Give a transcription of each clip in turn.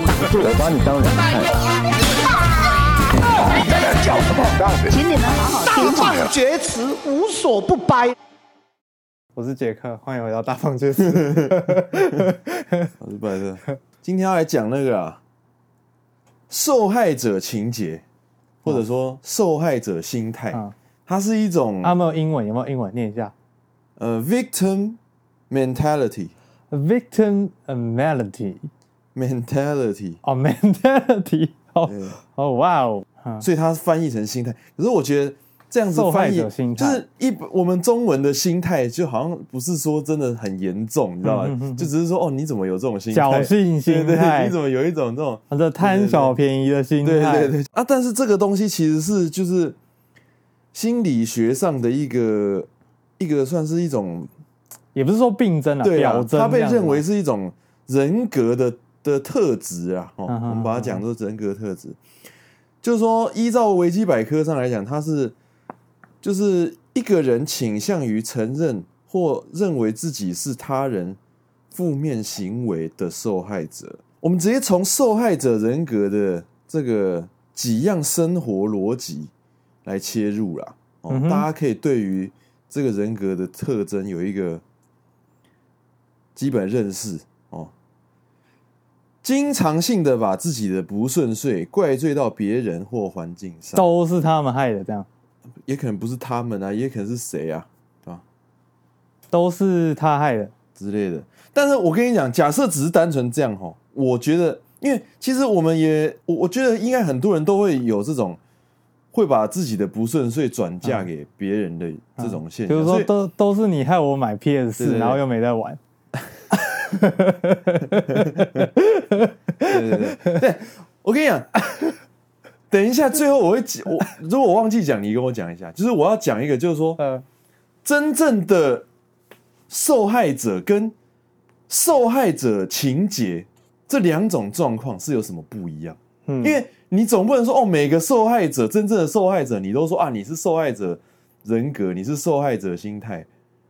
我把你当人看。叫什么？请你们好好听话。大放厥词，无所不掰。我是杰克，欢迎回到大放厥词。我是白色。今天要来讲那个啊，受害者情节，或者说受害者心态。嗯它是一种啊，有没有英文？有没有英文？念一下。呃，victim mentality。Victim mentality。mentality。哦，mentality。哦，哦，哇哦。所以它翻译成心态。可是我觉得这样子翻译，就是一我们中文的心态，就好像不是说真的很严重，你知道吗？就只是说，哦，你怎么有这种心态？侥幸心态。你怎么有一种这种这贪小便宜的心态？对对对。啊，但是这个东西其实是就是。心理学上的一个一个算是一种，也不是说病症啊，对啊，它被认为是一种人格的的特质啊。哦，我们把它讲作人格特质，就是说，依照维基百科上来讲，它是就是一个人倾向于承认或认为自己是他人负面行为的受害者。我们直接从受害者人格的这个几样生活逻辑。来切入啦，哦，嗯、大家可以对于这个人格的特征有一个基本认识哦。经常性的把自己的不顺遂怪罪到别人或环境上，都是他们害的，这样也可能不是他们啊，也可能是谁啊，对吧？都是他害的之类的。但是我跟你讲，假设只是单纯这样哈，我觉得，因为其实我们也，我我觉得应该很多人都会有这种。会把自己的不顺遂转嫁给别人的这种现象，比如说都都是你害我买 PS 四，然后又没在玩。对对对，对，我跟你讲，等一下，最后我会我如果我忘记讲，你跟我讲一下，就是我要讲一个，就是说，真正的受害者跟受害者情节这两种状况是有什么不一样？嗯，因为。你总不能说哦，每个受害者，真正的受害者，你都说啊，你是受害者人格，你是受害者心态。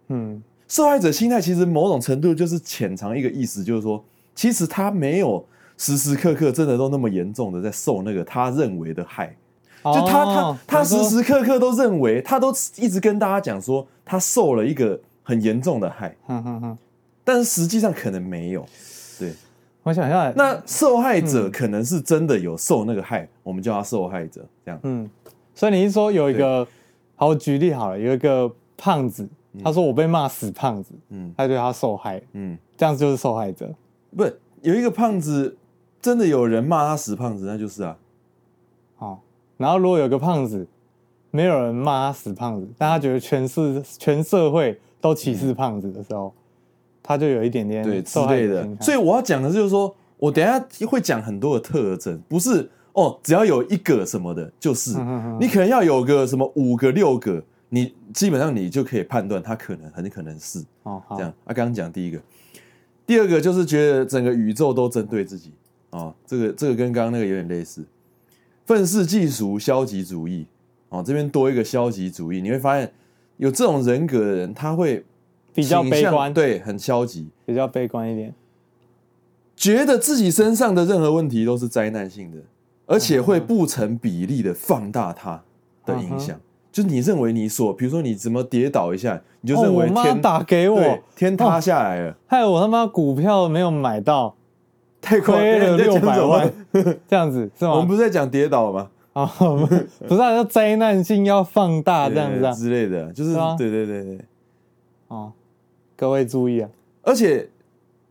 嗯，受害者心态其实某种程度就是潜藏一个意思，就是说，其实他没有时时刻刻真的都那么严重的在受那个他认为的害，就他他他时时刻刻都认为，他都一直跟大家讲说他受了一个很严重的害，但是实际上可能没有，对。我想一下，那受害者可能是真的有受那个害，嗯、我们叫他受害者，这样。嗯，所以你是说有一个，好，我举例好了，有一个胖子，他说我被骂死胖子，嗯，他对他受害，嗯，这样子就是受害者。不是有一个胖子，真的有人骂他死胖子，那就是啊。好，然后如果有个胖子，没有人骂他死胖子，但他觉得全是全社会都歧视胖子的时候。嗯。他就有一点点对之类的，所以我要讲的就是说，我等下会讲很多的特征，不是哦，只要有一个什么的，就是。你可能要有个什么五个六个，你基本上你就可以判断他可能很可能是哦这样。啊，刚刚讲第一个，第二个就是觉得整个宇宙都针对自己。哦，这个这个跟刚刚那个有点类似，愤世嫉俗、消极主义。哦，这边多一个消极主义，你会发现有这种人格的人，他会。比较悲观，对，很消极，比较悲观一点，觉得自己身上的任何问题都是灾难性的，而且会不成比例的放大它的影响。就是你认为你所，比如说你怎么跌倒一下，你就认为天我打给我，天塌下来了，害我他妈股票没有买到，太亏了六百万，这样子是吗？我们不是在讲跌倒吗？啊，不是，要灾难性要放大这样子啊 之类的，就是对对对对，哦。各位注意啊！而且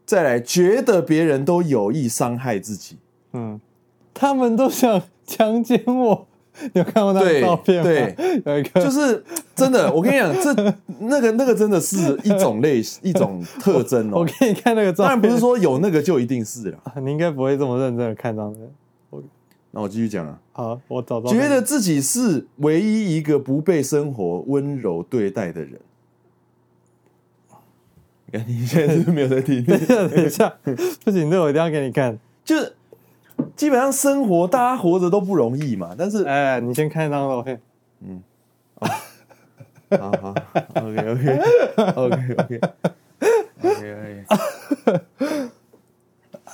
再来，觉得别人都有意伤害自己，嗯，他们都想强奸我。你有看过那个照片吗？对，有一个 就是真的。我跟你讲，这那个那个真的是一种类型一种特征哦。我给你看那个照片，当然不是说有那个就一定是了。你应该不会这么认真的看到的。那我继续讲啊。好，我找到觉得自己是唯一一个不被生活温柔对待的人。你看你现在是没有在听？等一下，等一下，不行，这我一定要给你看。就是基本上生活，大家活着都不容易嘛。但是，哎，你先看一张照片。嗯，好好，OK OK OK OK OK OK，。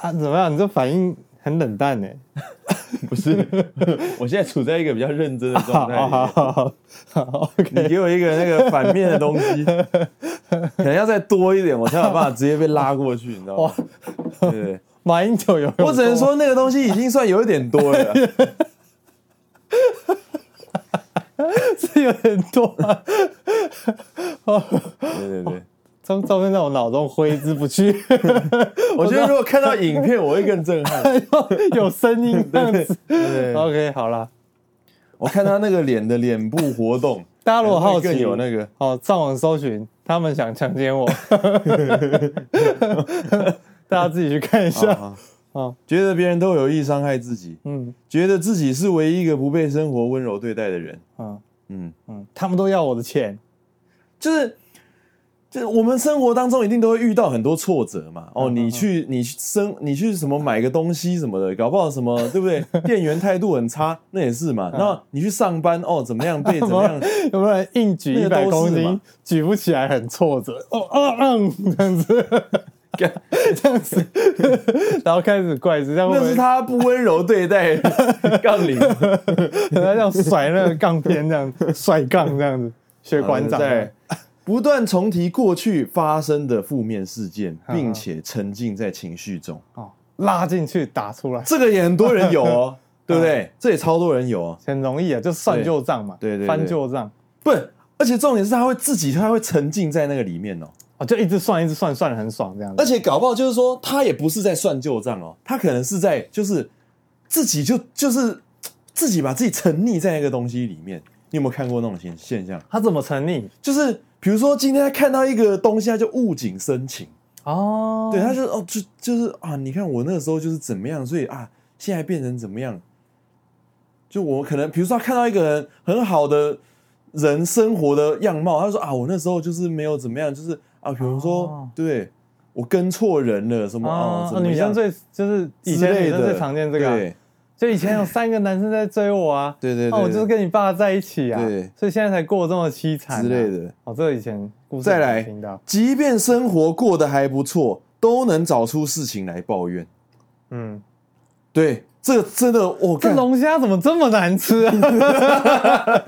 啊，怎么样？你这反应很冷淡呢。不是，我现在处在一个比较认真的状态。好好好你给我一个那个反面的东西，可能要再多一点，我才有办法直接被拉过去，你知道吗？对？马英九有，我只能说那个东西已经算有一点多了，是有点多。对对对。这张照片在我脑中挥之不去。我觉得如果看到影片，我会更震撼。有声音这样子。对，对，对，OK，好了。我看他那个脸的脸部活动，大家如果好奇，有那个哦，上网搜寻，他们想强奸我。大家自己去看一下。觉得别人都有意伤害自己，嗯，觉得自己是唯一一个不被生活温柔对待的人。嗯嗯嗯，他们都要我的钱，就是。就是我们生活当中一定都会遇到很多挫折嘛。哦，你去你去生你去什么买个东西什么的，搞不好什么 对不对？店员态度很差，那也是嘛。然后你去上班哦，怎么样 被怎么样？有没有人硬举一百公斤举不起来，很挫折？哦这样子，这样子，然后开始怪这样，那是他不温柔对待 杠铃，他这样甩那个杠片，这样甩杠这样子，学馆长。在。不断重提过去发生的负面事件，并且沉浸在情绪中，哦，拉进去打出来，这个也很多人有哦，对不对？这也超多人有哦，很容易啊，就算旧账嘛，对对，翻旧账，不，而且重点是他会自己，他会沉浸在那个里面哦，哦，就一直算，一直算，算的很爽这样子，而且搞不好就是说，他也不是在算旧账哦，他可能是在就是自己就就是自己把自己沉溺在那个东西里面。你有没有看过那种现现象？他怎么沉溺？就是。比如说，今天他看到一个东西，他就物景生情哦，对，他就哦，就就是啊，你看我那个时候就是怎么样，所以啊，现在变成怎么样？就我可能，比如说他看到一个人很好的人生活的样貌，他就说啊，我那时候就是没有怎么样，就是啊，比如说，哦、对我跟错人了，什么？女生最就是以前女生最常见这个、啊。对就以前有三个男生在追我啊，对对对，我就是跟你爸在一起啊，对，所以现在才过这么凄惨之类的。哦，这个以前故事再来，即便生活过得还不错，都能找出事情来抱怨。嗯，对，这个真的，我这龙虾怎么这么难吃啊？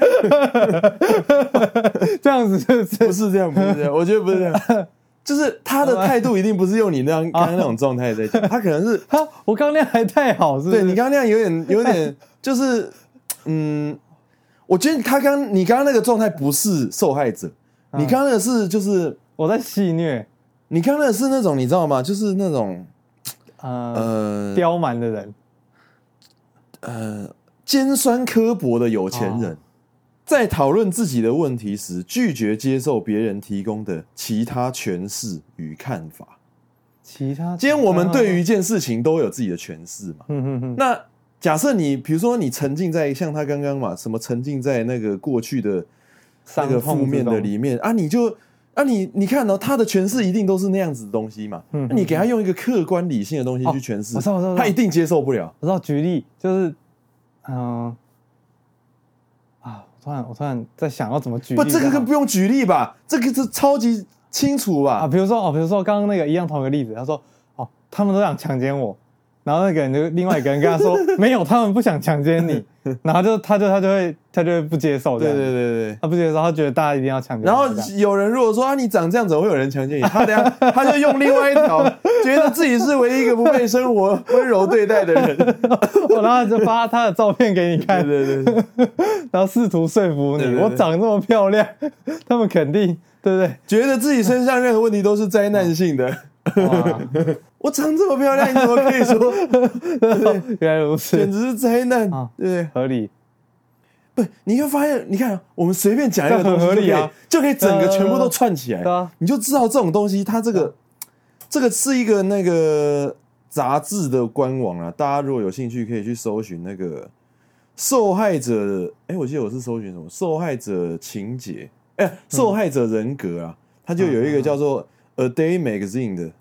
这样子是不是这样？不是这样，我觉得不是这样。就是他的态度一定不是用你那样刚刚那种状态在讲，他可能是他我刚那样还太好，是不是？对，你刚刚那样有点有点就是嗯，我觉得他刚你刚刚那个状态不是受害者，你刚刚那个是就是我在戏虐，你刚刚那个是那种你知道吗？就是那种呃刁蛮的人，呃尖酸刻薄的有钱人。在讨论自己的问题时，拒绝接受别人提供的其他诠释与看法。其他，今天我们对于一件事情都有自己的诠释嘛。嗯嗯嗯。那假设你，比如说你沉浸在像他刚刚嘛，什么沉浸在那个过去的那个负面的里面啊，你就啊你你看哦他的诠释一定都是那样子的东西嘛。嗯。那你给他用一个客观理性的东西去诠释，我知道，我知道，他一定接受不了。我知道，举例就是，嗯。啊，我突然，我突然在想要怎么举例。不，这个更不用举例吧？这个是超级清楚吧？啊，比如说哦，比如说刚刚那个一样同一个例子，他说哦，他们都想强奸我，然后那个人就另外一个人跟他说 没有，他们不想强奸你，然后就他就他就会他就会不接受，对对对对，他不接受，他觉得大家一定要强奸。然后有人如果说啊，你长这样怎么会有人强奸你？他等下他就用另外一条，觉得自己是唯一一个不被生活温柔对待的人，我然后就发他的照片给你看，对对对，然后试图说服你，对对对，我长这么漂亮，他们肯定对不对？觉得自己身上任何问题都是灾难性的。哇我长这么漂亮，你怎么可以说？原来如此，简直是灾难，啊、对不对？合理。不，你会发现，你看，我们随便讲一个东西，合理啊，就可以整个全部都串起来，啊、你就知道这种东西，它这个，啊、这个是一个那个杂志的官网啊。大家如果有兴趣，可以去搜寻那个受害者。哎，我记得我是搜寻什么？受害者情节，哎，受害者人格啊，它就有一个叫做。A Day Magazine 的，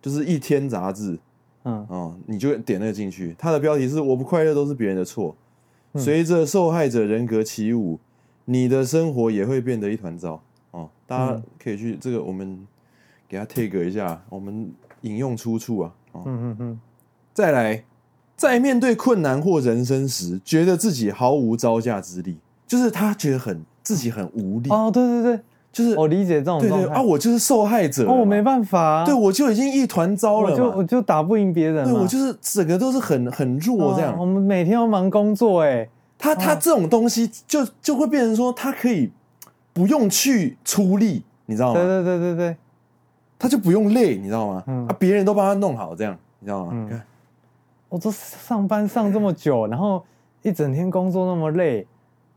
就是一天杂志，嗯哦，你就点那个进去，它的标题是“我不快乐都是别人的错”。随着受害者人格起舞，你的生活也会变得一团糟哦。大家可以去这个，我们给他 take 一下，我们引用出处啊。嗯嗯嗯。再来，在面对困难或人生时，觉得自己毫无招架之力，就是他觉得很自己很无力。哦，对对对，就是我理解这种状态。对对啊，我就是受害者，哦，我没办法、啊，对我就已经一团糟了，我就我就打不赢别人，对我就是整个都是很很弱这样。哦、我们每天要忙工作，哎，他他这种东西就就会变成说，他可以不用去出力，你知道吗？对对对对对，他就不用累，你知道吗？嗯、啊，别人都帮他弄好，这样你知道吗？嗯、你看。我都上班上这么久，然后一整天工作那么累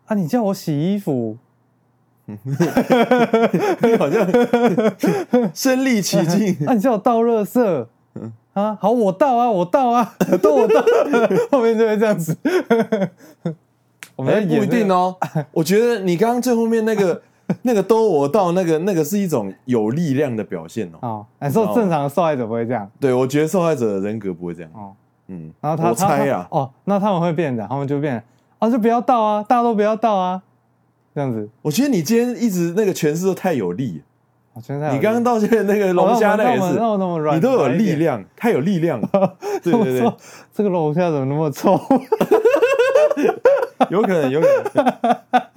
啊！你叫我洗衣服，你 好像身历其境。啊，你叫我倒垃圾啊？好，我倒啊，我倒啊，都我倒。后面就会这样子。我们、欸、不一定哦。我觉得你刚刚最后面那个那个都我倒，那个那个是一种有力量的表现哦。哦，你说正常的受害者不会这样？对，我觉得受害者的人格不会这样。哦。嗯，然后他，我猜呀，哦，那他们会变的，他们就变，啊，就不要倒啊，大家都不要倒啊，这样子。我觉得你今天一直那个诠释都太有力，我觉得你刚刚到现在那个龙虾那也是，那么那么软，你都有力量，太有力量了。对对对，这个龙虾怎么那么臭？有可能，有可能。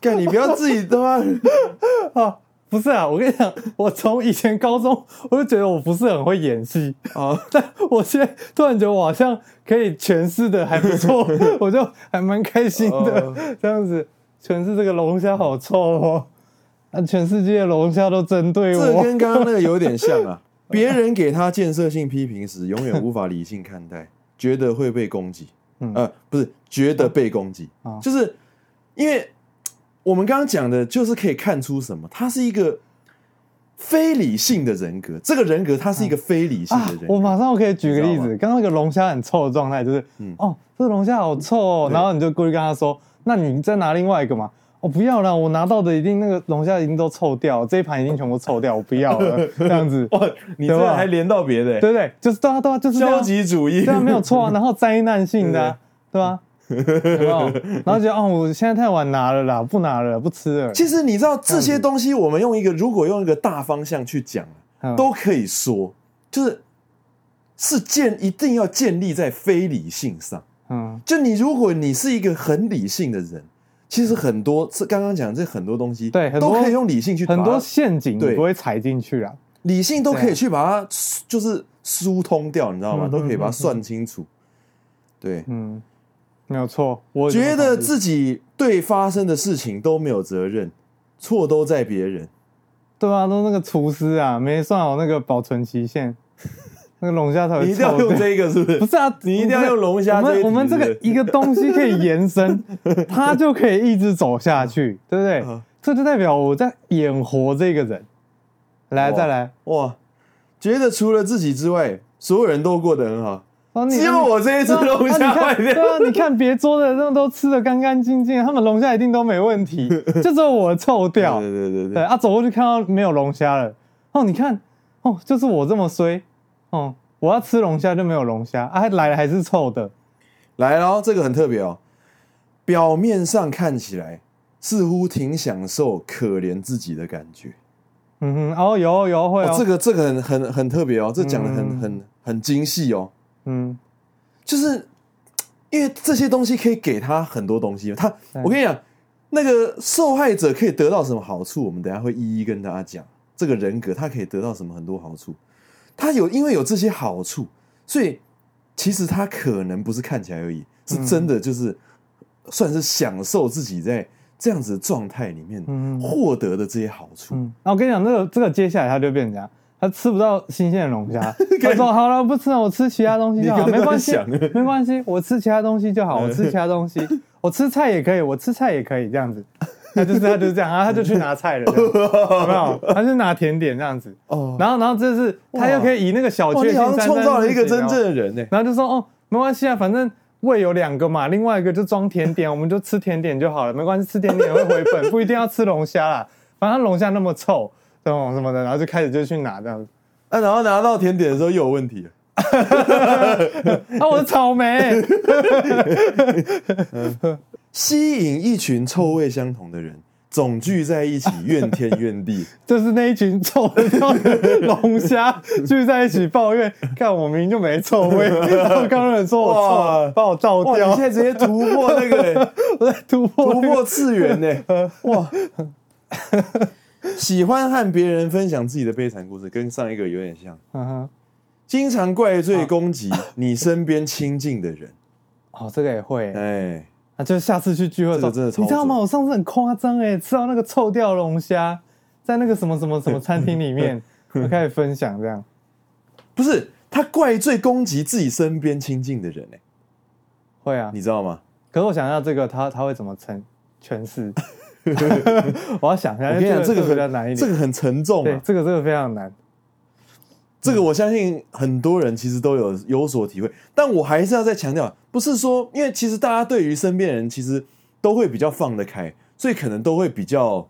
干，你不要自己他妈啊。不是啊，我跟你讲，我从以前高中我就觉得我不是很会演戏 啊，但我现在突然觉得我好像可以诠释的还不错，我就还蛮开心的。这样子诠释这个龙虾好臭哦，啊，全世界的龙虾都针对我，这跟刚刚那个有点像啊。别人给他建设性批评时，永远无法理性看待，觉得会被攻击。呃，不是觉得被攻击，就是因为。我们刚刚讲的，就是可以看出什么？他是一个非理性的人格。这个人格，他是一个非理性的人格。我马上我可以举个例子。刚刚那个龙虾很臭的状态，就是，嗯、哦，这个龙虾好臭哦。然后你就过去跟他说：“那你再拿另外一个嘛。”哦，不要了，我拿到的一定那个龙虾已经都臭掉，这一盘已经全部臭掉，我不要了。这样子，哇，你这还连到别的？对不对？就是对啊，对啊，就是消极主义，对啊，没有错啊。然后灾难性的、啊，对吧？有没有？然后觉得哦，我现在太晚拿了啦，不拿了，不吃了。其实你知道这些东西，我们用一个如果用一个大方向去讲，都可以说，就是是建一定要建立在非理性上。嗯，就你如果你是一个很理性的人，其实很多是刚刚讲这很多东西，对，都可以用理性去很多陷阱，你不会踩进去啊。理性都可以去把它就是疏通掉，你知道吗？都可以把它算清楚。对，嗯。没有错，我觉得自己对发生的事情都没有责任，错都在别人。对啊，都那个厨师啊，没算好那个保存期限，那个龙虾头。你一定要用这个是不是？不是啊，你一定要用龙虾。我们我们这个一个东西可以延伸，它就可以一直走下去，对不对？嗯、这就代表我在演活这个人。来，再来哇！觉得除了自己之外，所有人都过得很好。只有我这一只龙虾坏掉。对啊，你看别桌的那都吃的干干净净，他们龙虾一定都没问题，就只有我臭掉。对对对对。啊，走过去看到没有龙虾了，哦，你看，哦，就是我这么衰，哦，我要吃龙虾就没有龙虾，啊，来了还是臭的。来了，这个很特别哦，表面上看起来似乎挺享受可怜自己的感觉。嗯哼，哦，有有会哦，这个这个很很很特别哦，这讲的很很很精细哦。嗯，就是因为这些东西可以给他很多东西。他，我跟你讲，那个受害者可以得到什么好处？我们等下会一一跟大家讲。这个人格他可以得到什么很多好处？他有因为有这些好处，所以其实他可能不是看起来而已，是真的就是算是享受自己在这样子的状态里面获得的这些好处。嗯，那我跟你讲，这个这个接下来他就变成这样。他吃不到新鲜的龙虾，他说：“好了，不吃了，我吃其他东西就好，没关系，没关系，我吃其他东西就好，我吃其他东西，我吃菜也可以，我吃菜也可以，这样子。”他就是他就是这样，然后他就去拿菜了，有没有？他就拿甜点这样子。哦，然后然后这是他又可以以那个小确幸创造了一个真正的人呢。然后就说：“哦，没关系啊，反正胃有两个嘛，另外一个就装甜点，我们就吃甜点就好了，没关系，吃甜点也会回本，不一定要吃龙虾啦，反正龙虾那么臭。”什么什么的，然后就开始就去拿这样子，啊，然后拿到甜点的时候又有问题了，啊，我的草莓，吸引一群臭味相同的人，总聚在一起，怨天怨地。就是那一群臭的龙虾聚在一起抱怨，看我明明就没臭味，然后刚刚人说我臭，帮我倒掉。你现在直接突破那个、欸，我在突破、那个、突破次元呢、欸。哇！喜欢和别人分享自己的悲惨故事，跟上一个有点像。嗯哼，经常怪罪攻击你身边亲近的人。哦，这个也会。哎，那就下次去聚会的时候，真的，你知道吗？我上次很夸张哎，吃到那个臭掉龙虾，在那个什么什么什么餐厅里面，我开始分享这样。不是他怪罪攻击自己身边亲近的人哎，会啊，你知道吗？可是我想要这个，他他会怎么称诠释？我要想一下，我跟你讲，这个比较难一点，这个很沉重，对，这个这个非常难。这个我相信很多人其实都有有所体会，但我还是要再强调，不是说，因为其实大家对于身边人其实都会比较放得开，所以可能都会比较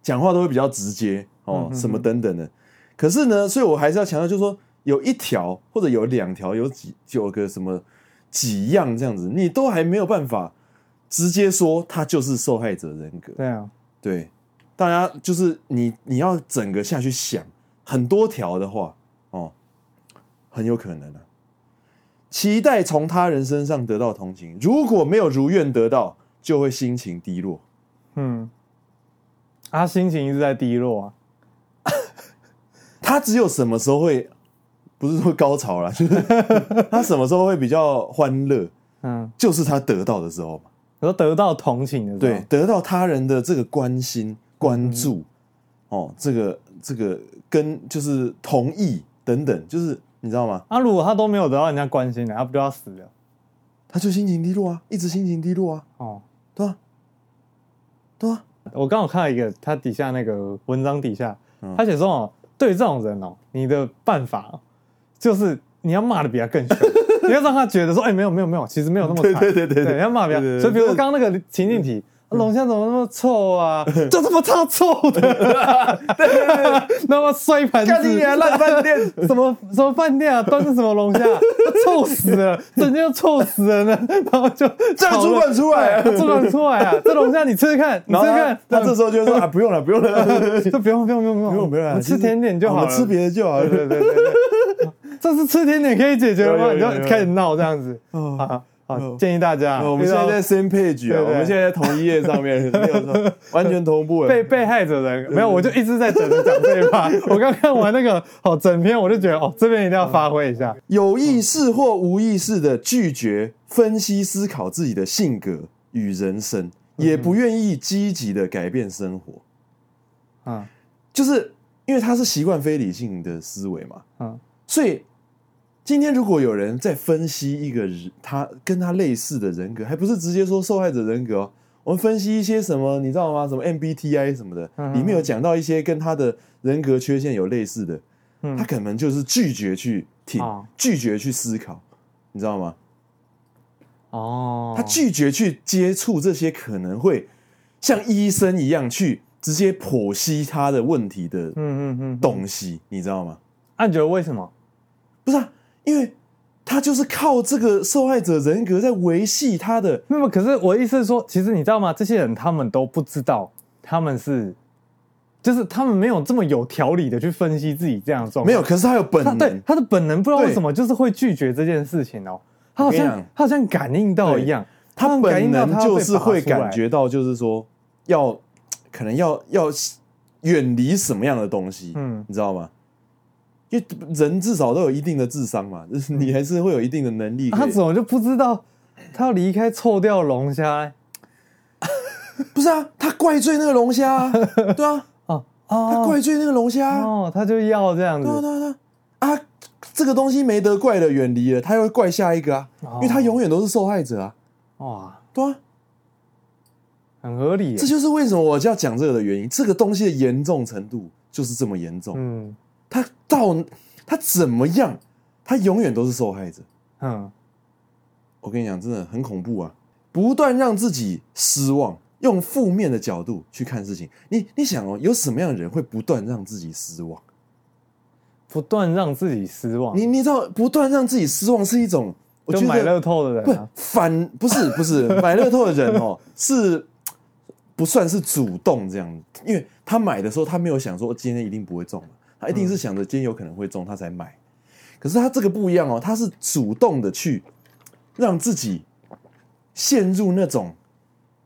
讲话都会比较直接哦，什么等等的。可是呢，所以我还是要强调，就是说有一条或者有两条，有几有个什么几样这样子，你都还没有办法。直接说他就是受害者人格。对啊，对，大家就是你，你要整个下去想很多条的话，哦，很有可能啊。期待从他人身上得到同情，如果没有如愿得到，就会心情低落。嗯，他心情一直在低落啊。他只有什么时候会，不是说高潮啦，就是 他什么时候会比较欢乐？嗯，就是他得到的时候嘛。而得到同情的，对，得到他人的这个关心、关注，嗯、哦，这个这个跟就是同意等等，就是你知道吗？啊，如果他都没有得到人家关心，他不就要死了？他就心情低落啊，一直心情低落啊。哦，对啊，对啊。我刚好看到一个，他底下那个文章底下，嗯、他写说哦，对这种人哦，你的办法就是你要骂的比他更凶。你要让他觉得说，哎、欸，没有没有没有，其实没有那么惨。对对对对，你要骂别人。所以，比如说刚刚那个情境题，龙虾怎么那么臭啊？就 这么超臭的，对对对，那么摔盘子，干你啊，烂饭店，什么什么饭店啊，端着什么龙虾，臭死了，整天要臭死了呢。然后就叫主管出来，主管出来啊，这龙虾你吃吃看，你吃吃看。他这时候就说啊，不用了，不用了，就不用不用不用不用不用不用，吃甜点就好了，吃别的就好了。对对对。这是吃甜点可以解决的吗？你就开始闹这样子，好好建议大家。我们现在在 same page 啊，我们现在在同一页上面，完全同步。被被害者人没有，我就一直在等着讲这一趴。我刚看完那个哦，整篇我就觉得哦，这边一定要发挥一下，有意识或无意识的拒绝分析思考自己的性格与人生，也不愿意积极的改变生活。嗯，就是因为他是习惯非理性的思维嘛。嗯。所以，今天如果有人在分析一个人，他跟他类似的人格，还不是直接说受害者人格哦。我们分析一些什么，你知道吗？什么 MBTI 什么的，里面有讲到一些跟他的人格缺陷有类似的，他可能就是拒绝去听，拒绝去思考，你知道吗？哦，他拒绝去接触这些可能会像医生一样去直接剖析他的问题的，嗯嗯嗯，东西，你知道吗？那你觉得为什么？不是啊，因为他就是靠这个受害者人格在维系他的。那么，可是我的意思是说，其实你知道吗？这些人他们都不知道，他们是，就是他们没有这么有条理的去分析自己这样的状况。没有，可是他有本能，对他的本能，不知道为什么就是会拒绝这件事情哦。他好像他好像感应到一样，他本能就是会感觉到，就是说要可能要要远离什么样的东西，嗯，你知道吗？因为人至少都有一定的智商嘛，就 是你还是会有一定的能力。他怎么就不知道他要离开臭掉龙虾？不是啊，他怪罪那个龙虾，对啊，哦哦，他怪罪那个龙虾，哦，他就要这样子，对对对啊，这个东西没得怪的远离了，他又会怪下一个啊，因为他永远都是受害者啊，哇，对啊，很合理，这就是为什么我就要讲这个的原因，这个东西的严重程度就是这么严重，嗯。他到他怎么样，他永远都是受害者。嗯，我跟你讲，真的很恐怖啊！不断让自己失望，用负面的角度去看事情。你你想哦，有什么样的人会不断让自己失望？不断让自己失望？你你知道，不断让自己失望是一种，我觉得买乐透的人、啊、不反不是不是买乐透的人哦，是不算是主动这样，因为他买的时候他没有想说今天一定不会中，他一定是想着今天有可能会中，他才买。可是他这个不一样哦，他是主动的去让自己陷入那种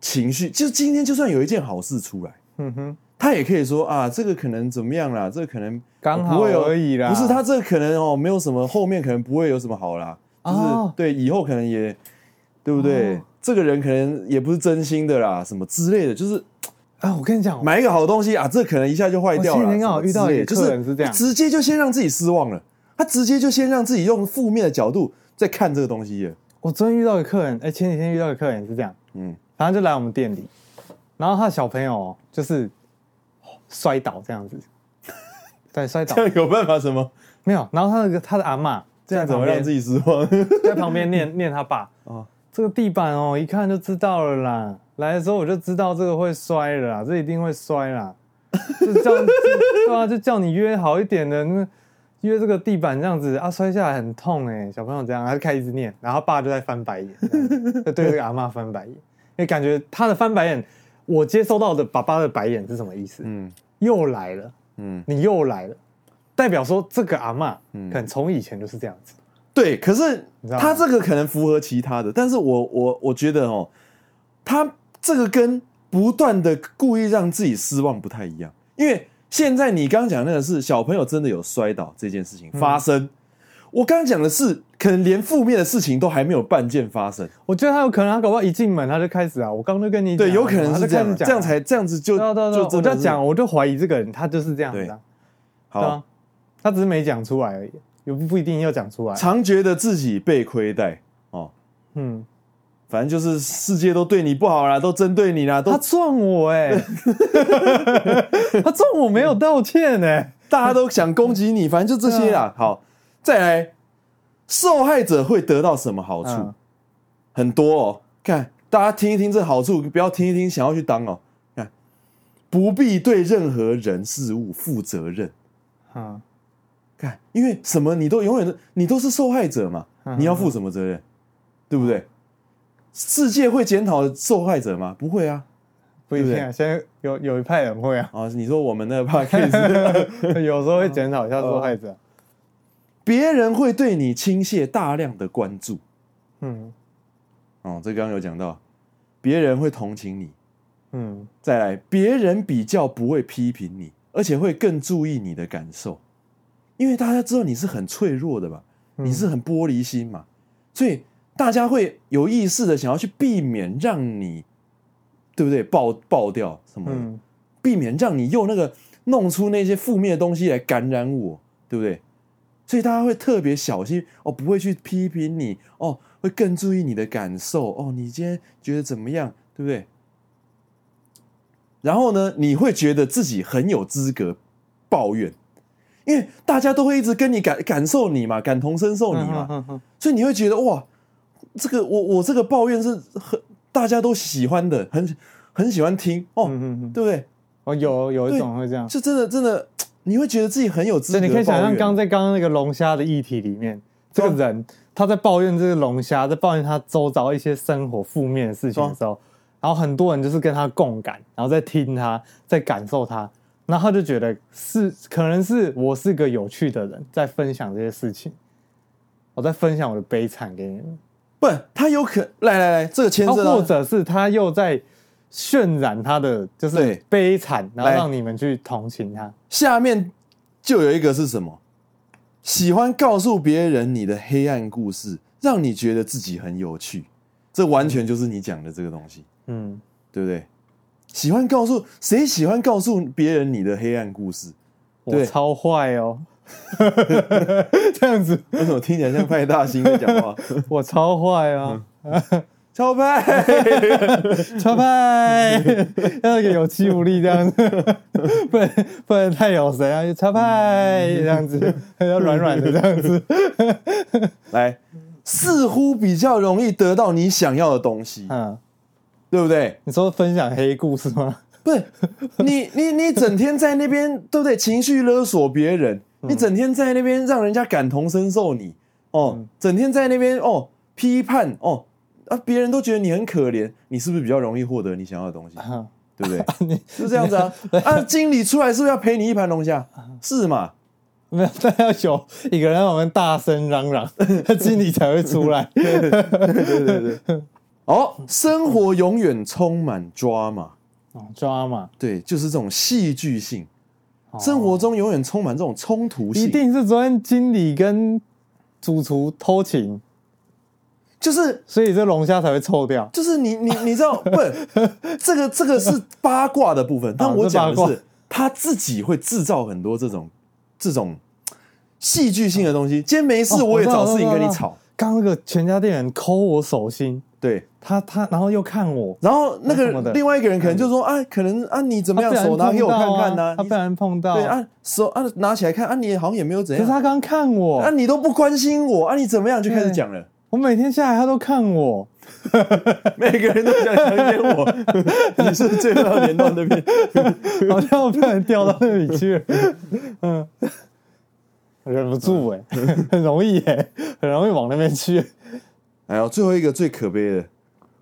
情绪，就今天就算有一件好事出来，嗯哼，他也可以说啊，这个可能怎么样啦，这个可能刚好而已啦，不是他这个可能哦，没有什么后面可能不会有什么好啦，就是、哦、对以后可能也对不对？哦这个人可能也不是真心的啦，什么之类的，就是啊，我跟你讲，买一个好东西啊，这可能一下就坏掉了。我今天刚好遇到一个客人是这样，直接就先让自己失望了。他直接就先让自己用负面的角度在看这个东西耶。我昨天遇到一个客人，哎，前几天遇到一个客人是这样，嗯，反正就来我们店里，然后他的小朋友就是摔倒这样子，对，摔倒。这样有办法什么？没有。然后他那个他的阿嬷这样怎么让自己失望？在旁边念念他爸啊。这个地板哦，一看就知道了啦。来的时候我就知道这个会摔了啦，这一定会摔啦。就叫 对啊，就叫你约好一点的，那约这个地板这样子啊，摔下来很痛哎。小朋友这样，他就开始一直念，然后爸就在翻白眼，就对这个阿嬷翻白眼，因为感觉他的翻白眼，我接收到的爸爸的白眼是什么意思？嗯，又来了，嗯，你又来了，代表说这个阿嬷可能从以前就是这样子。对，可是他这个可能符合其他的，但是我我我觉得哦，他这个跟不断的故意让自己失望不太一样，因为现在你刚刚讲的那个是小朋友真的有摔倒这件事情发生，嗯、我刚刚讲的是可能连负面的事情都还没有半件发生，我觉得他有可能他搞不好一进门他就开始啊，我刚刚就跟你讲，对，有可能是这样，这样才这样子就对对对就我就讲，我就怀疑这个人他就是这样子，好、啊，他只是没讲出来而已。有不一定要讲出来，常觉得自己被亏待哦，嗯，反正就是世界都对你不好啦，都针对你啦，都他撞我哎、欸，他撞我没有道歉哎、欸，大家都想攻击你，反正就这些啦。好，再来，受害者会得到什么好处？嗯、很多哦，看大家听一听这好处，不要听一听想要去当哦。看，不必对任何人事物负责任，嗯看，因为什么？你都永远的，你都是受害者嘛？你要负什么责任？对不对？世界会检讨受害者吗？不会啊，不一定啊。现在有有一派人会啊。啊，你说我们那个派有时候会检讨一下受害者。别人会对你倾泻大量的关注。嗯。哦，这刚刚有讲到，别人会同情你。嗯。再来，别人比较不会批评你，而且会更注意你的感受。因为大家知道你是很脆弱的吧，你是很玻璃心嘛，所以大家会有意识的想要去避免让你，对不对？爆爆掉什么的？避免让你用那个弄出那些负面的东西来感染我，对不对？所以大家会特别小心哦，不会去批评你哦，会更注意你的感受哦。你今天觉得怎么样？对不对？然后呢，你会觉得自己很有资格抱怨。因为大家都会一直跟你感感受你嘛，感同身受你嘛，嗯嗯嗯、所以你会觉得哇，这个我我这个抱怨是很大家都喜欢的，很很喜欢听哦，对不对？哦，有有一种会这样，就真的真的，你会觉得自己很有资格。你可以想象，刚在刚刚那个龙虾的议题里面，这个人他在抱怨这个龙虾，在抱怨他周遭一些生活负面的事情的时候，然后很多人就是跟他共感，然后在听他，在感受他。然后他就觉得是，可能是我是个有趣的人，在分享这些事情，我在分享我的悲惨给你们。不，他有可来来来，这个签证，或者是他又在渲染他的就是悲惨，然后让你们去同情他。下面就有一个是什么？喜欢告诉别人你的黑暗故事，让你觉得自己很有趣。这完全就是你讲的这个东西，嗯，对不对？喜欢告诉谁？喜欢告诉别人你的黑暗故事？我超坏哦，这样子为什么听起来像派大星在讲话？我超坏啊，超派，超派，要有气无力这样子，不能不能太有神啊，超派这样子，要软软的这样子。来，似乎比较容易得到你想要的东西。嗯。对不对？你说分享黑故事吗？不是，你你你整天在那边，对不对？情绪勒索别人，嗯、你整天在那边让人家感同身受你哦，嗯、整天在那边哦批判哦啊，别人都觉得你很可怜，你是不是比较容易获得你想要的东西？啊、对不对？你是这样子啊？啊，经理出来是不是要赔你一盘龙虾？是嘛？没有，但要有一个人让我们大声嚷嚷，他经理才会出来。对对对对。哦，生活永远充满 drama 哦，drama，对，就是这种戏剧性。生活中永远充满这种冲突性。一定是昨天经理跟主厨偷情，就是所以这龙虾才会臭掉。就是你你你知道 不？这个这个是八卦的部分，但我讲的是他自己会制造很多这种这种戏剧性的东西。今天没事，我也找事情跟你吵。刚那个全家店员抠我手心。对他，他然后又看我，然后那个另外一个人可能就说：“啊，可能啊，你怎么样？手拿给我看看呢？”他不然碰到，对啊，手啊拿起来看啊，你好像也没有怎样。可是他刚看我，啊，你都不关心我啊，你怎么样？就开始讲了。我每天下来他都看我，每个人都想强奸我。你是最后要连到那边，好像我不然掉到那里去了。嗯，忍不住哎，很容易哎，很容易往那边去。还有最后一个最可悲的，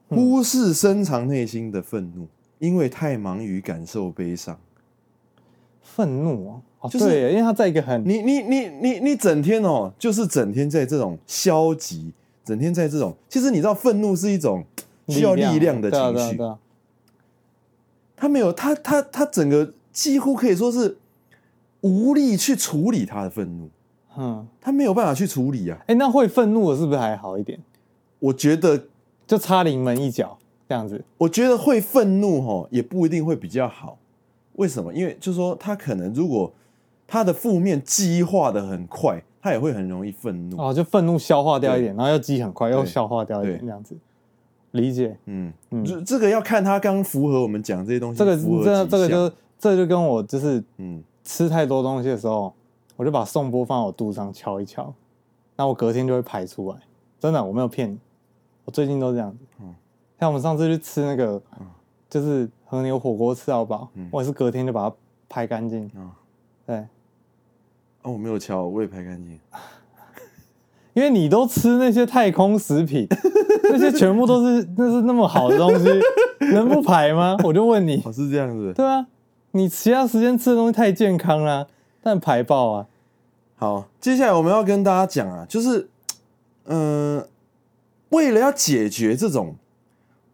忽视深藏内心的愤怒，因为太忙于感受悲伤。愤怒啊，哦、就是对，因为他在一个很你你你你你整天哦，就是整天在这种消极，整天在这种，其实你知道，愤怒是一种需要力量的情绪。他没有，他他他整个几乎可以说是无力去处理他的愤怒。嗯，他没有办法去处理啊。哎，那会愤怒的是不是还好一点？我觉得就差临门一脚这样子。我觉得会愤怒吼，也不一定会比较好。为什么？因为就是说他可能如果他的负面激化的很快，他也会很容易愤怒。哦，就愤怒消化掉一点，然后又激很快，又消化掉一点这样子。理解。嗯嗯，这这个要看他刚符合我们讲这些东西。这个这这个就这就跟我就是嗯吃太多东西的时候，我就把颂钵放我肚上敲一敲，那我隔天就会排出来。真的，我没有骗你。我最近都这样子，嗯，像我们上次去吃那个，嗯，就是和牛火锅吃到饱，嗯，我也是隔天就把它拍干净，嗯，对，啊，我没有敲，我也拍干净，因为你都吃那些太空食品，那些全部都是那是那么好的东西，能不排吗？我就问你，哦，是这样子，对啊，你其他时间吃的东西太健康了，但排爆啊。好，接下来我们要跟大家讲啊，就是，嗯，呃。为了要解决这种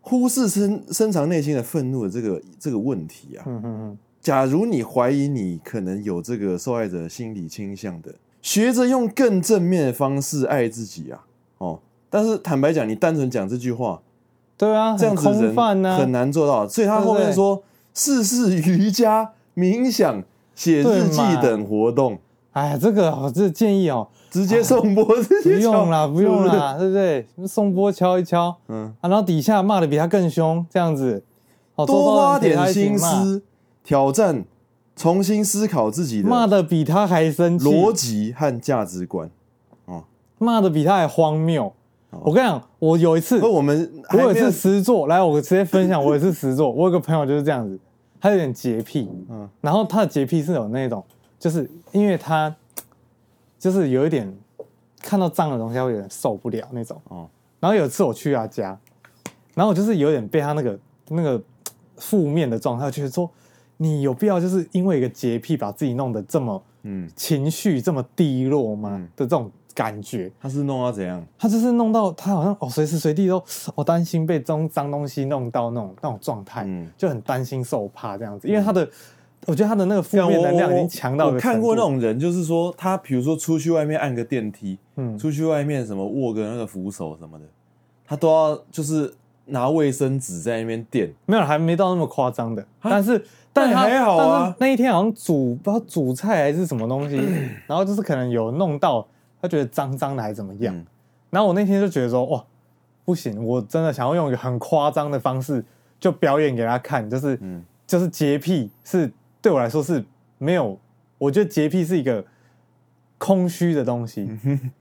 忽视深深藏内心的愤怒的这个这个问题啊，嗯嗯嗯，假如你怀疑你可能有这个受害者心理倾向的，学着用更正面的方式爱自己啊，哦，但是坦白讲，你单纯讲这句话，对啊，这样子人很难做到，所以他后面说，试试瑜伽、冥想、写日记等活动。哎，这个我这建议哦。直接送波，直接不用啦，不用啦，对不对？送波敲一敲，嗯。啊，然后底下骂的比他更凶，这样子，多花点心思，挑战，重新思考自己的，骂的比他还生气，逻辑和价值观，哦，骂的比他还荒谬。我跟你讲，我有一次，我们我有一次实作，来，我直接分享，我有一次实作，我有个朋友就是这样子，他有点洁癖，嗯，然后他的洁癖是有那种，就是因为他。就是有一点看到脏的东西，会有点受不了那种。哦，然后有一次我去他家，然后我就是有点被他那个那个负面的状态，觉得说你有必要就是因为一个洁癖把自己弄得这么嗯情绪这么低落吗？的这种感觉。他是弄到怎样？他就是弄到他好像哦随时随地都我担心被脏脏东西弄到那种那种状态，嗯，就很担心受怕这样子，因为他的。我觉得他的那个负面能量已经强到看过那种人，就是说他，比如说出去外面按个电梯，嗯，出去外面什么握个那个扶手什么的，他都要就是拿卫生纸在那边垫。没有，还没到那么夸张的。但是，但还好啊。那一天好像煮不知道煮菜还是什么东西，然后就是可能有弄到，他觉得脏脏的还是怎么样。然后我那天就觉得说，哇，不行，我真的想要用一个很夸张的方式，就表演给他看，就是嗯，就是洁癖是。对我来说是没有，我觉得洁癖是一个空虚的东西，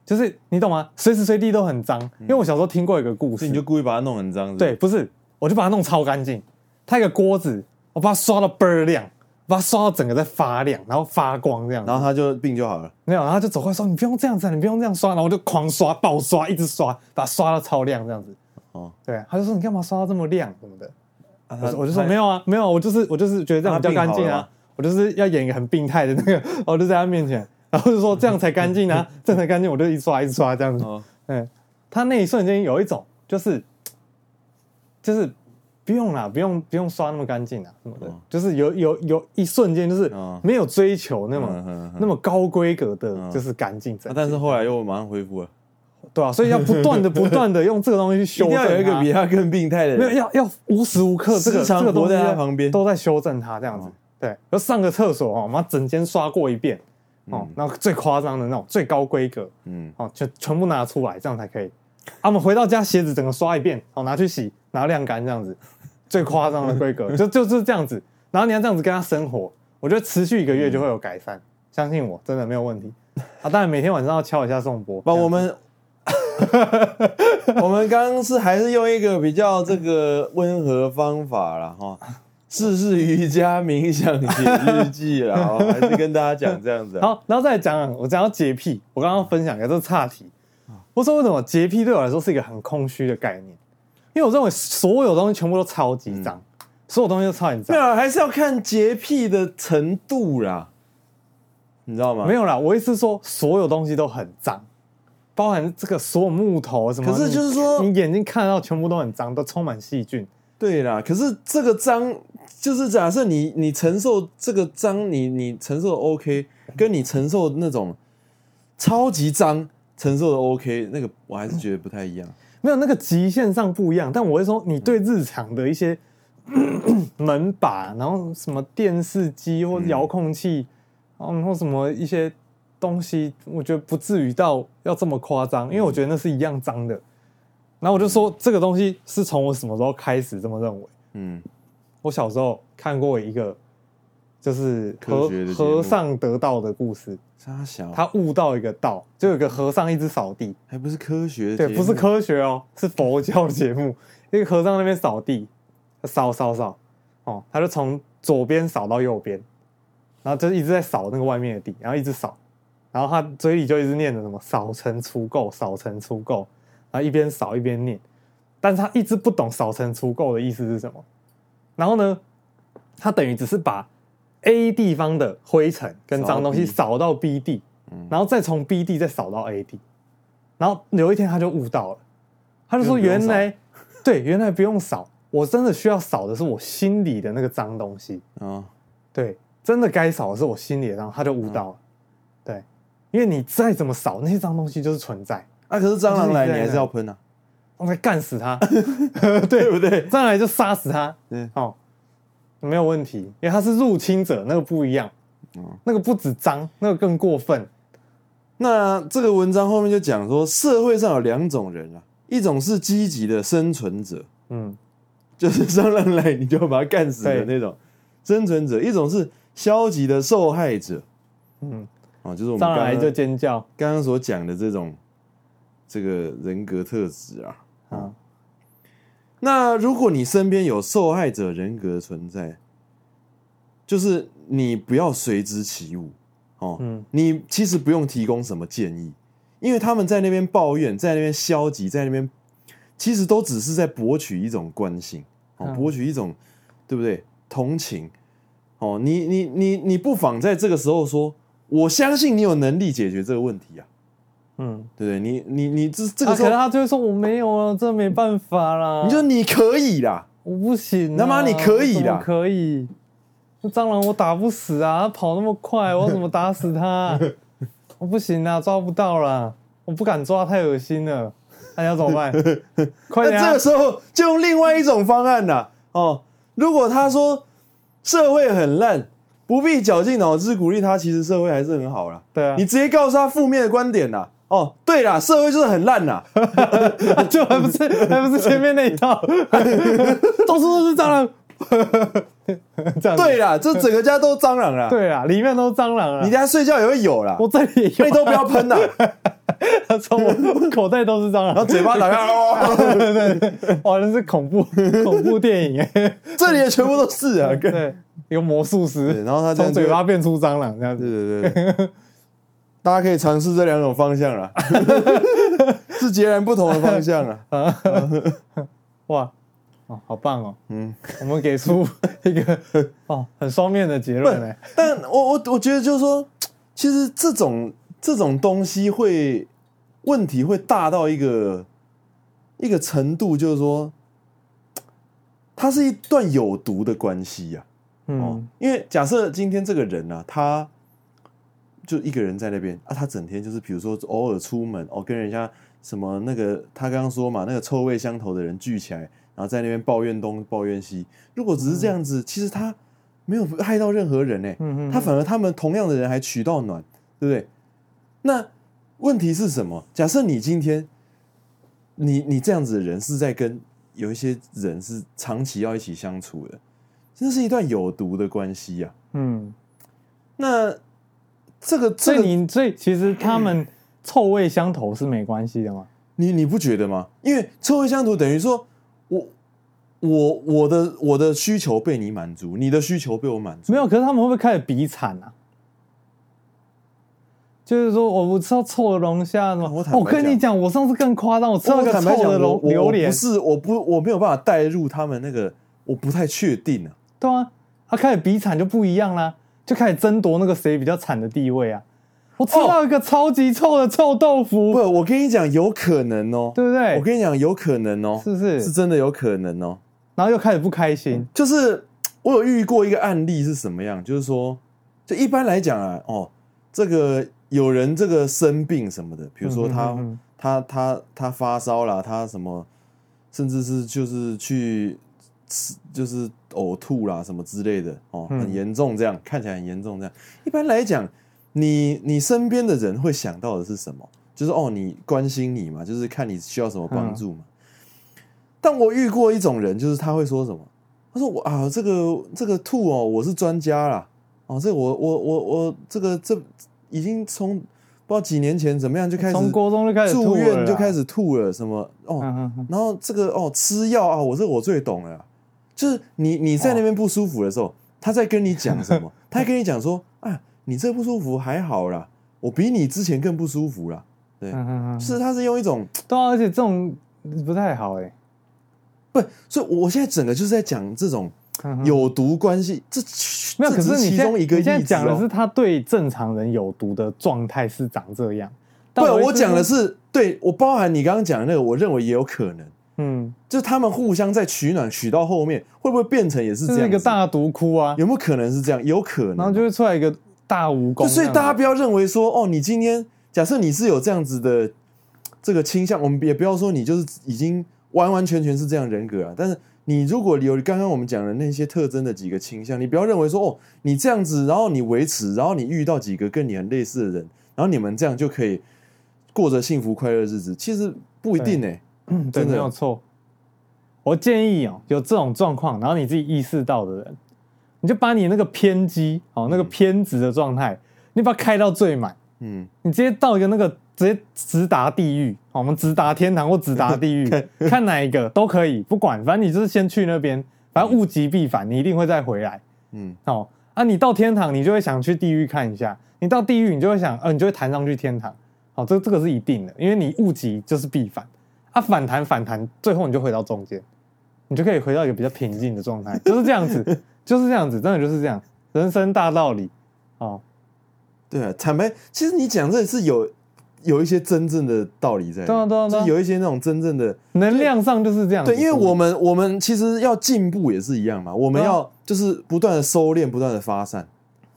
就是你懂吗？随时随地都很脏。因为我小时候听过一个故事，你就故意把它弄很脏？对，不是，我就把它弄超干净。它一个锅子，我把它刷到倍儿亮，把它刷到整个在发亮，然后发光这样，然后他就病就好了。没有，然后他就走过来说：“你不用这样子，你不用这样刷。”然后我就狂刷、暴刷，一直刷，把它刷到超亮这样子。哦，对，他就说：“你干嘛刷到这么亮什么的？”我就说没有啊，没有，我就是我就是觉得这样比较干净啊，我就是要演一个很病态的那个，我 就在他面前，然后就说这样才干净啊，这样才干净，我就一刷一刷这样子。嗯，他那一瞬间有一种就是就是不用啦，不用不用刷那么干净啊什么的，就是有有有一瞬间就是没有追求那么那么高规格的，就是干净。但是后来又马上恢复了。对啊，所以要不断的、不断的用这个东西去修正 它。要有一个比他更病态的人，没有要要无时无刻这个这个东西在他旁边都在修正他这样子。对，要上个厕所哦，我们整间刷过一遍哦，然后最夸张的那种最高规格，嗯，哦，全全部拿出来，这样才可以。啊，我们回到家鞋子整个刷一遍，哦，拿去洗，拿晾干这样子，最夸张的规格 就就是这样子。然后你要这样子跟他生活，我觉得持续一个月就会有改善，相信我，真的没有问题。啊，当然每天晚上要敲一下宋波，把我们。我们刚刚是还是用一个比较这个温和方法了哈，试试瑜伽、冥想、写日记了，还是跟大家讲这样子。好，然后再讲，我讲到洁癖，我刚刚分享一个这是岔题。我说为什么洁癖对我来说是一个很空虚的概念？因为我认为所有东西全部都超级脏，所有东西都超级脏。对啊，还是要看洁癖的程度啦，你知道吗？没有啦，我意思是说所有东西都很脏。包含这个所有木头什么，可是就是说你，你眼睛看到全部都很脏，都充满细菌。对啦，可是这个脏就是假设你你承受这个脏，你你承受的 OK，跟你承受那种超级脏承受的 OK，那个我还是觉得不太一样。没有那个极限上不一样，但我会说，你对日常的一些、嗯、门把，然后什么电视机或遥控器，嗯、然后什么一些。东西我觉得不至于到要这么夸张，因为我觉得那是一样脏的。然后我就说这个东西是从我什么时候开始这么认为？嗯，我小时候看过一个就是和和尚得道的故事。他悟到一个道，就有个和尚一直扫地，还不是科学？对，不是科学哦，是佛教的节目。一个和尚那边扫地，扫扫扫，哦，他就从左边扫到右边，然后就一直在扫那个外面的地，然后一直扫。然后他嘴里就一直念着什么“扫尘除垢，扫尘除垢”，然后一边扫一边念，但是他一直不懂“扫尘除垢”的意思是什么。然后呢，他等于只是把 A 地方的灰尘跟脏东西扫到 B 地，然后再从 B 地再扫到 A 地。然后有一天他就悟到了，他就说：“原来对，原来不用扫，我真的需要扫的是我心里的那个脏东西啊。对，真的该扫的是我心里的，然后他就悟到了。”因为你再怎么扫，那些脏东西就是存在。啊，可是蟑螂来，你还是要喷啊！我该干死它，对不对？蟑螂来就杀死它，嗯，哦，没有问题，因为它是入侵者，那个不一样。嗯，那个不止脏，那个更过分。那这个文章后面就讲说，社会上有两种人啊，一种是积极的生存者，嗯，就是蟑螂来你就把它干死的那种生存者；一种是消极的受害者，嗯。哦，就是我们上来就尖叫，刚刚所讲的这种这个人格特质啊。啊，那如果你身边有受害者人格存在，就是你不要随之起舞哦。嗯，你其实不用提供什么建议，因为他们在那边抱怨，在那边消极，在那边其实都只是在博取一种关心哦，博取一种对不对？同情哦。你你你你不妨在这个时候说。我相信你有能力解决这个问题啊，嗯，对不对？你你你这这个时候，他就会说我没有啊，这没办法啦。你说你可以啦，我不行。他妈你可以啦，可以。那蟑螂我打不死啊，它跑那么快，我怎么打死它？我不行啊，抓不到啦，我不敢抓，太恶心了。那你要怎么办？快点！那这个时候就用另外一种方案啦。哦，如果他说社会很烂。不必绞尽脑汁鼓励他，其实社会还是很好啦。对啊，你直接告诉他负面的观点啦。哦，对啦，社会就是很烂啦，就还不是还不是前面那一套，到处都是蟑螂。这 样对啦，这整个家都蟑螂啦。对啊，里面都是蟑螂啊。你家睡觉也会有啦。我这里也有，你都不要喷啦。他从我口袋都是蟑螂，然后嘴巴打开，哦，对对对，哇，那是恐怖恐怖电影哎，这里也全部都是啊，对。一个魔术师，然后他从嘴巴变出蟑螂这样子，对对对，大家可以尝试这两种方向啦，是截然不同的方向啊！哇，哦，好棒哦，嗯，我们给出一个 哦很双面的结论哎，但我我我觉得就是说，其实这种这种东西会问题会大到一个一个程度，就是说，它是一段有毒的关系呀、啊，嗯、哦，因为假设今天这个人呢、啊，他就一个人在那边啊，他整天就是比如说偶尔出门哦，跟人家什么那个他刚刚说嘛，那个臭味相投的人聚起来。然后在那边抱怨东抱怨西，如果只是这样子，嗯、其实他没有害到任何人呢。他反而他们同样的人还取到暖，对不对？那问题是什么？假设你今天你你这样子的人是在跟有一些人是长期要一起相处的，这是一段有毒的关系呀、啊。嗯，那这个，这个、所以你所以其实他们臭味相投是没关系的吗？你你不觉得吗？因为臭味相投等于说。我我我的我的需求被你满足，你的需求被我满足，没有。可是他们会不会开始比惨啊？就是说，我不吃到臭的龙虾吗？我我跟你讲，我上次更夸张，我吃到一个臭的龙榴莲。不是，我不我没有办法带入他们那个，我不太确定啊。对啊，他开始比惨就不一样啦，就开始争夺那个谁比较惨的地位啊。我吃到一个超级臭的臭豆腐，不，我跟你讲，有可能哦，对不对？我跟你讲，有可能哦，是不是？是真的有可能哦。然后又开始不开心，就是我有遇过一个案例是什么样？就是说，就一般来讲啊，哦，这个有人这个生病什么的，比如说他嗯嗯嗯他他他发烧了，他什么，甚至是就是去吃就是呕吐啦什么之类的哦，很严重，这样看起来很严重，这样一般来讲。你你身边的人会想到的是什么？就是哦，你关心你嘛，就是看你需要什么帮助嘛。嗯、但我遇过一种人，就是他会说什么？他说我啊，这个这个吐哦，我是专家啦。哦，这个、我我我我这个这已经从不知道几年前怎么样就开始从高中就开始住院就开始吐了什么哦，然后这个哦吃药啊，我这个我最懂了。就是你你在那边不舒服的时候，哦、他在跟你讲什么？他跟你讲说啊。你这不舒服还好啦，我比你之前更不舒服啦。对，是他是用一种，对啊，而且这种不太好哎，不，所以我现在整个就是在讲这种有毒关系，这没有，可是其中一个，你现在讲的是他对正常人有毒的状态是长这样，对，我讲的是对我包含你刚刚讲的那个，我认为也有可能，嗯，就是他们互相在取暖，取到后面会不会变成也是这样，一个大毒窟啊？有没有可能是这样？有可能，然后就会出来一个。大蜈蚣，所以大家不要认为说哦，你今天假设你是有这样子的这个倾向，我们也不要说你就是已经完完全全是这样人格啊。但是你如果有刚刚我们讲的那些特征的几个倾向，你不要认为说哦，你这样子，然后你维持，然后你遇到几个跟你很类似的人，然后你们这样就可以过着幸福快乐日子。其实不一定呢、欸，嗯，对，没有错。我建议哦，有这种状况，然后你自己意识到的人。你就把你那个偏激哦，那个偏执的状态，你把它开到最满，嗯，你直接到一个那个直接直达地狱，我们直达天堂或直达地狱，看哪一个都可以，不管，反正你就是先去那边，反正物极必反，你一定会再回来，嗯，哦，啊，你到天堂，你就会想去地狱看一下，你到地狱，你就会想，呃，你就会弹上去天堂，好，这这个是一定的，因为你物极就是必反，啊，反弹反弹，最后你就回到中间，你就可以回到一个比较平静的状态，就是这样子。就是这样子，真的就是这样，人生大道理哦。对啊，坦白，其实你讲这是有有一些真正的道理在，对啊对啊，就是有一些那种真正的能量上就是这样。对，因为我们我们其实要进步也是一样嘛，我们要就是不断的收敛，不断的发散。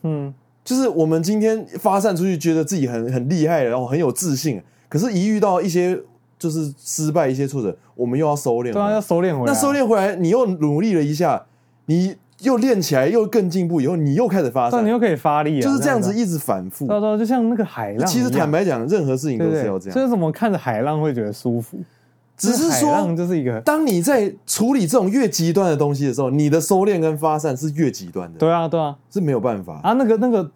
嗯，就是我们今天发散出去，觉得自己很很厉害，然后很有自信，可是，一遇到一些就是失败、一些挫折，我们又要收敛，对啊，要收敛回来。那收敛回来，你又努力了一下，你。又练起来，又更进步，以后你又开始发散，你又可以发力，就是这样子一直反复。对对，就像那个海浪。其实坦白讲，任何事情都是要这样。所以怎么看着海浪会觉得舒服？只是说，就是一个。当你在处理这种越极端的东西的时候，你的收敛跟发散是越极端的。对啊，对啊，是没有办法啊。那个那个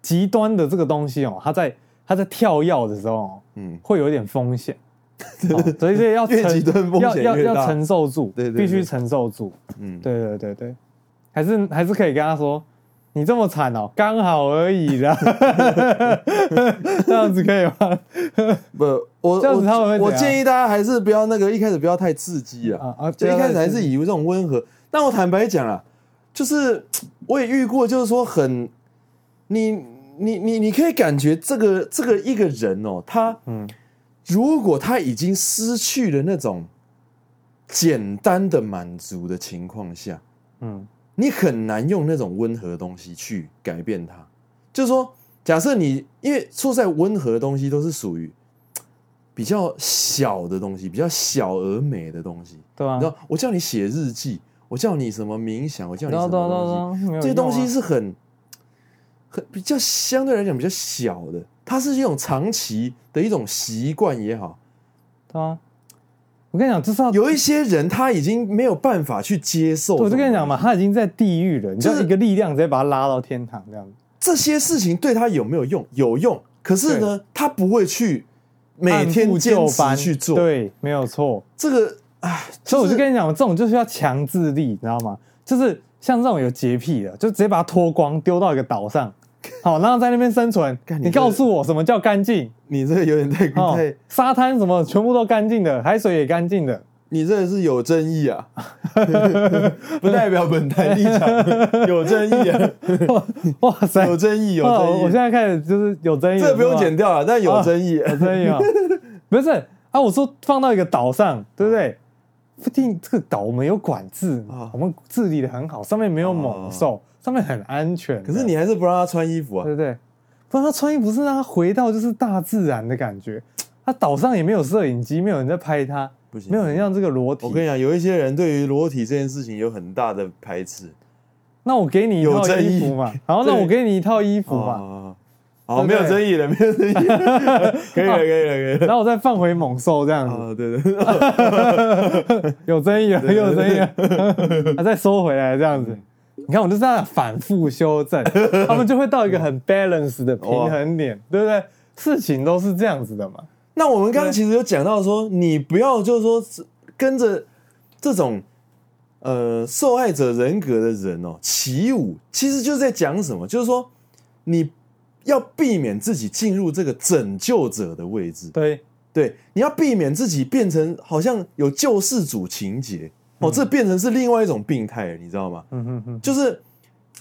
极端的这个东西哦，它在它在跳跃的时候，嗯，会有一点风险。所以这要越极端风险要要要承受住，对，必须承受住。嗯，对对对对。还是还是可以跟他说，你这么惨哦，刚好而已啦。这样子可以吗？不，我这样子他们会我我建议大家还是不要那个一开始不要太刺激啊啊！就一开始还是以为这种温和。但我坦白讲啊，就是 我也遇过，就是说很你你你你可以感觉这个这个一个人哦，他嗯，如果他已经失去了那种简单的满足的情况下，嗯。你很难用那种温和的东西去改变他，就是说，假设你因为说在温和的东西都是属于 比较小的东西，比较小而美的东西，对啊，你知道，我叫你写日记，我叫你什么冥想，我叫你什么东西，这些东西是很很比较相对来讲比较小的，它是一种长期的一种习惯也好，对啊。我跟你讲，至少有一些人他已经没有办法去接受。我就跟你讲嘛，他已经在地狱了，你就是一个力量直接把他拉到天堂这样子。这些事情对他有没有用？有用，可是呢，他不会去每天坚持去做。对，没有错。这个，哎，所以我就跟你讲，这种就是要强制力，你知道吗？就是像这种有洁癖的，就直接把他脱光，丢到一个岛上。好，然后在那边生存。你告诉我什么叫干净？你这个有点太太沙滩什么全部都干净的，海水也干净的。你这个是有争议啊，不代表本台立场。有争议啊！哇塞，有争议，有争议。我现在开始就是有争议，这个不用剪掉了，但有争议，有争议啊！不是啊，我说放到一个岛上，对不对？不定这个岛我们有管制，我们治理的很好，上面没有猛兽。上面很安全，可是你还是不让他穿衣服啊？对不对？不让他穿衣服是让他回到就是大自然的感觉。他岛上也没有摄影机，没有人在拍他，不行，没有人让这个裸体。我跟你讲，有一些人对于裸体这件事情有很大的排斥。那我给你一套衣服嘛，然后那我给你一套衣服嘛。好，没有争议了，没有争议了，可以了，可以了，可以了。然后我再放回猛兽这样子。对对，有争议了，有争议了，他 再收回来这样子。你看，我就这样反复修正，他们就会到一个很 balance 的平衡点，对不对？事情都是这样子的嘛。那我们刚刚其实有讲到说，你不要就是说跟着这种呃受害者人格的人哦起舞，其实就是在讲什么？就是说你要避免自己进入这个拯救者的位置，对对，你要避免自己变成好像有救世主情节。哦，这变成是另外一种病态，你知道吗？嗯哼哼，就是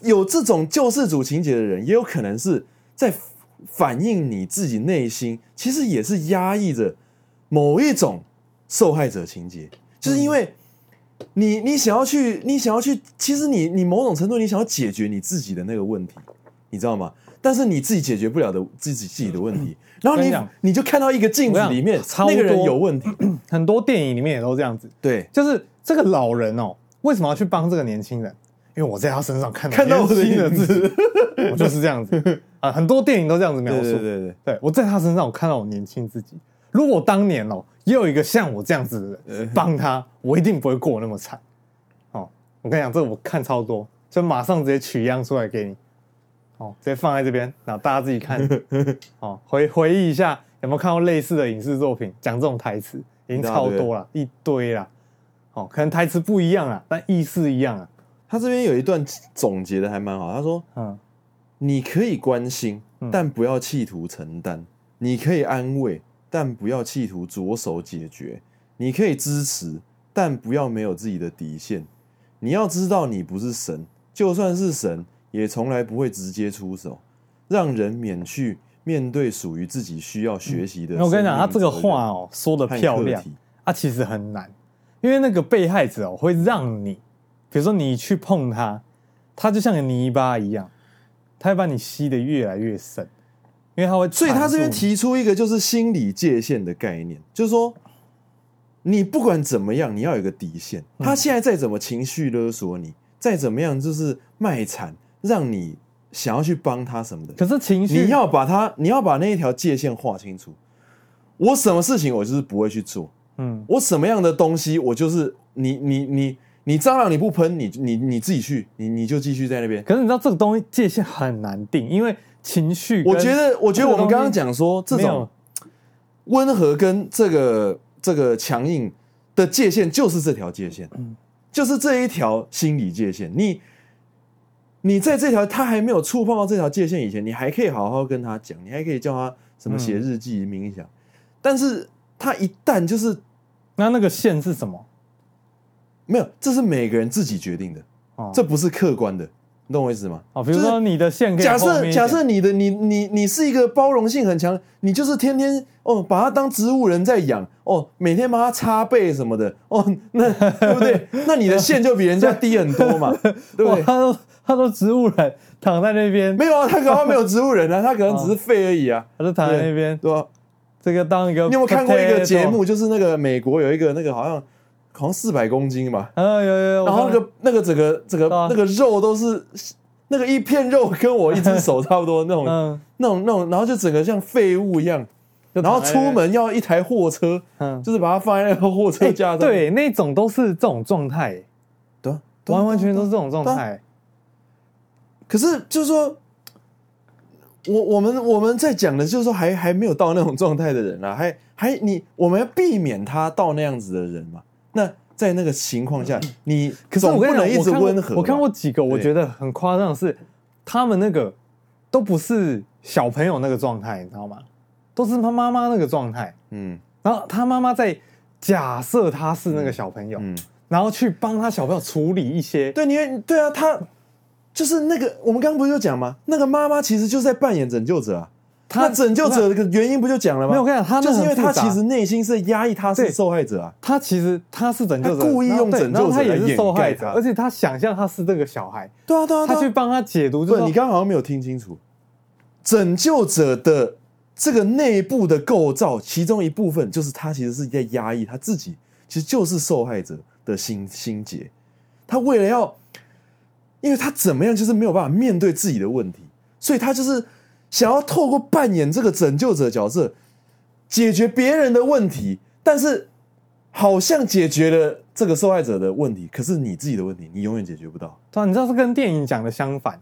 有这种救世主情节的人，也有可能是在反映你自己内心，其实也是压抑着某一种受害者情节，就是因为你你想要去，你想要去，其实你你某种程度你想要解决你自己的那个问题，你知道吗？但是你自己解决不了的自己自己的问题，然后你你就看到一个镜子里面那个人有问题，很多电影里面也都这样子，对，就是。这个老人哦，为什么要去帮这个年轻人？因为我在他身上看到看到我的新的自己，我就是这样子啊。很多电影都这样子描述。对对对对，对我在他身上，我看到我年轻自己。如果当年哦，也有一个像我这样子的人帮他，我一定不会过那么惨。哦，我跟你讲，这个我看超多，所以马上直接取样出来给你。哦，直接放在这边，然后大家自己看。哦，回回忆一下，有没有看过类似的影视作品讲这种台词？已经超多了，一堆了。哦，可能台词不一样啊，但意思一样啊。他这边有一段总结的还蛮好，他说：“嗯，你可以关心，但不要企图承担；你可以安慰，但不要企图着手解决；你可以支持，但不要没有自己的底线。你要知道，你不是神，就算是神，也从来不会直接出手，让人免去面对属于自己需要学习的。”我跟你讲，他这个话哦，说的漂亮，他其实很难。因为那个被害者哦，会让你，比如说你去碰他，他就像个泥巴一样，他会把你吸得越来越深，因为他会。所以他这边提出一个就是心理界限的概念，就是说，你不管怎么样，你要有个底线。他现在再怎么情绪勒索你，再怎么样就是卖惨，让你想要去帮他什么的。可是情绪，你要把他，你要把那一条界限划清楚。我什么事情我就是不会去做。嗯，我什么样的东西，我就是你你你你蟑螂你不喷，你你你自己去，你你就继续在那边。可是你知道这个东西界限很难定，因为情绪。我觉得，我觉得我们刚刚讲说这种温和跟这个这个强硬的界限，就是这条界限，嗯，就是这一条心理界限。你你在这条他还没有触碰到这条界限以前，你还可以好好跟他讲，你还可以叫他什么写日记、冥想。但是他一旦就是，那那个线是什么？没有，这是每个人自己决定的，哦、这不是客观的。你懂我意思吗？哦，比如说你的线，假设假设你的你你你是一个包容性很强，你就是天天哦把它当植物人在养哦，每天帮它擦背什么的哦，那对不对？那你的线就比人家低很多嘛，对不对？他说他说植物人躺在那边，没有啊，他可能没有植物人啊，他可能只是废而已啊，他就躺在那边，对吧？这个当一个，你有没有看过一个节目？就是那个美国有一个那个好像。好像四百公斤吧，啊有有有，然后那个那个整个整个那个肉都是那个一片肉跟我一只手差不多那种那种那种，然后就整个像废物一样，然后出门要一台货车，嗯，就是把它放在那个货车架上，对，那种都是这种状态，对，完完全全都是这种状态。可是就是说，我我们我们在讲的就是说还还没有到那种状态的人啊，还还你我们要避免他到那样子的人嘛。那在那个情况下，你可是我不能一直温和。我看过几个，我觉得很夸张的是，他们那个都不是小朋友那个状态，你知道吗？都是他妈妈那个状态。嗯，然后他妈妈在假设他是那个小朋友，嗯，然后去帮他小朋友处理一些。对，因为对啊，他就是那个我们刚刚不是就讲吗？那个妈妈其实就是在扮演拯救者啊。他拯救者的原因不就讲了吗？没有，我跟你讲，他就是因为他其实内心是压抑，他是受害者啊。他其实他是拯救者，故意用拯救者来掩盖他，而且他想象他是这个小孩。对啊，对啊，他去帮他解读。对，你刚刚好像没有听清楚，拯救者的这个内部的构造，其中一部分就是他其实是在压抑他自己，其实就是受害者的心心结。他为了要，因为他怎么样，就是没有办法面对自己的问题，所以他就是。想要透过扮演这个拯救者角色，解决别人的问题，但是好像解决了这个受害者的问题，可是你自己的问题，你永远解决不到。对啊，你知道是跟电影讲的相反。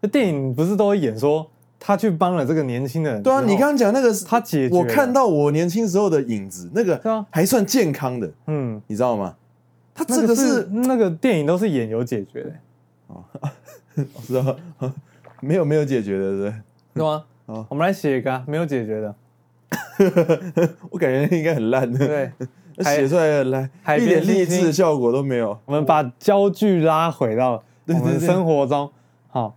那电影不是都会演说他去帮了这个年轻的人？对啊，你刚刚讲那个是他解决，我看到我年轻时候的影子，那个还算健康的。嗯，你知道吗？他这个是那个电影都是演有解决的。哦，我知道，没有没有解决的，对不对？是吗？哦，我们来写一个没有解决的，我感觉应该很烂的。对，写出来来一点励志的效果都没有。我们把焦距拉回到我们生活中。好，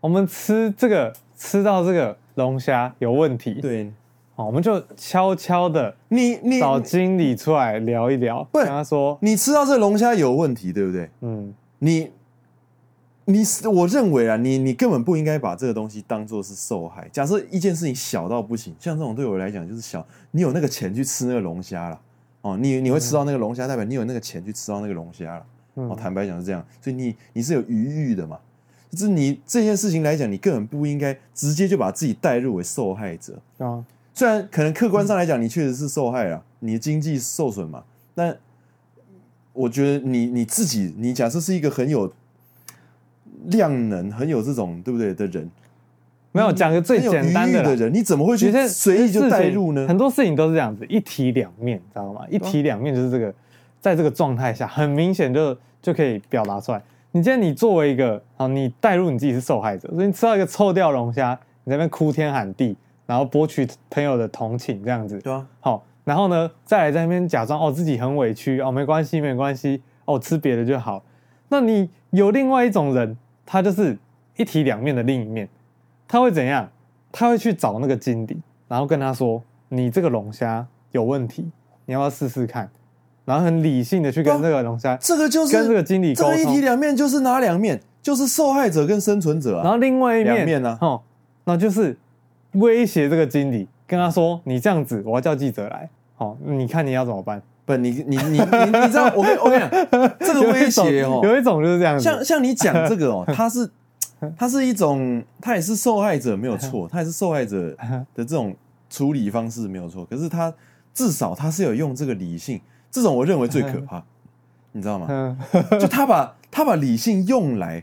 我们吃这个吃到这个龙虾有问题。对，好，我们就悄悄的，你你找经理出来聊一聊，跟他说，你吃到这个龙虾有问题，对不对？嗯，你。你我认为啊，你你根本不应该把这个东西当做是受害。假设一件事情小到不行，像这种对我来讲就是小，你有那个钱去吃那个龙虾了，哦，你你会吃到那个龙虾，代表你有那个钱去吃到那个龙虾了。哦，坦白讲是这样，所以你你是有余裕的嘛？就是你这件事情来讲，你根本不应该直接就把自己带入为受害者啊。虽然可能客观上来讲，你确实是受害了，你的经济受损嘛，但我觉得你你自己，你假设是一个很有。量能很有这种对不对的人，没有讲个最简单的，的人，你怎么会去随意就带入呢？很多事情都是这样子，一体两面，知道吗？一体两面就是这个，在这个状态下，很明显就就可以表达出来。你今天你作为一个好，你带入你自己是受害者，所以你吃到一个臭掉龙虾，你在那边哭天喊地，然后博取朋友的同情，这样子，对啊。好，然后呢，再来在那边假装哦自己很委屈哦，没关系没关系哦，吃别的就好。那你有另外一种人。他就是一体两面的另一面，他会怎样？他会去找那个经理，然后跟他说：“你这个龙虾有问题，你要不要试试看？”然后很理性的去跟这个龙虾，这个就是跟这个经理沟通。这个一体两面就是哪两面？就是受害者跟生存者啊。然后另外一面，面呢？哦，那就是威胁这个经理，跟他说：“你这样子，我要叫记者来。好，你看你要怎么办？”不，你你你你你知道？我跟我跟你讲，这个威胁哦，有一种就是这样，像像你讲这个哦，他是他是一种，他也是受害者没有错，他也是受害者的这种处理方式没有错。可是他至少他是有用这个理性，这种我认为最可怕，你知道吗？就他把他把理性用来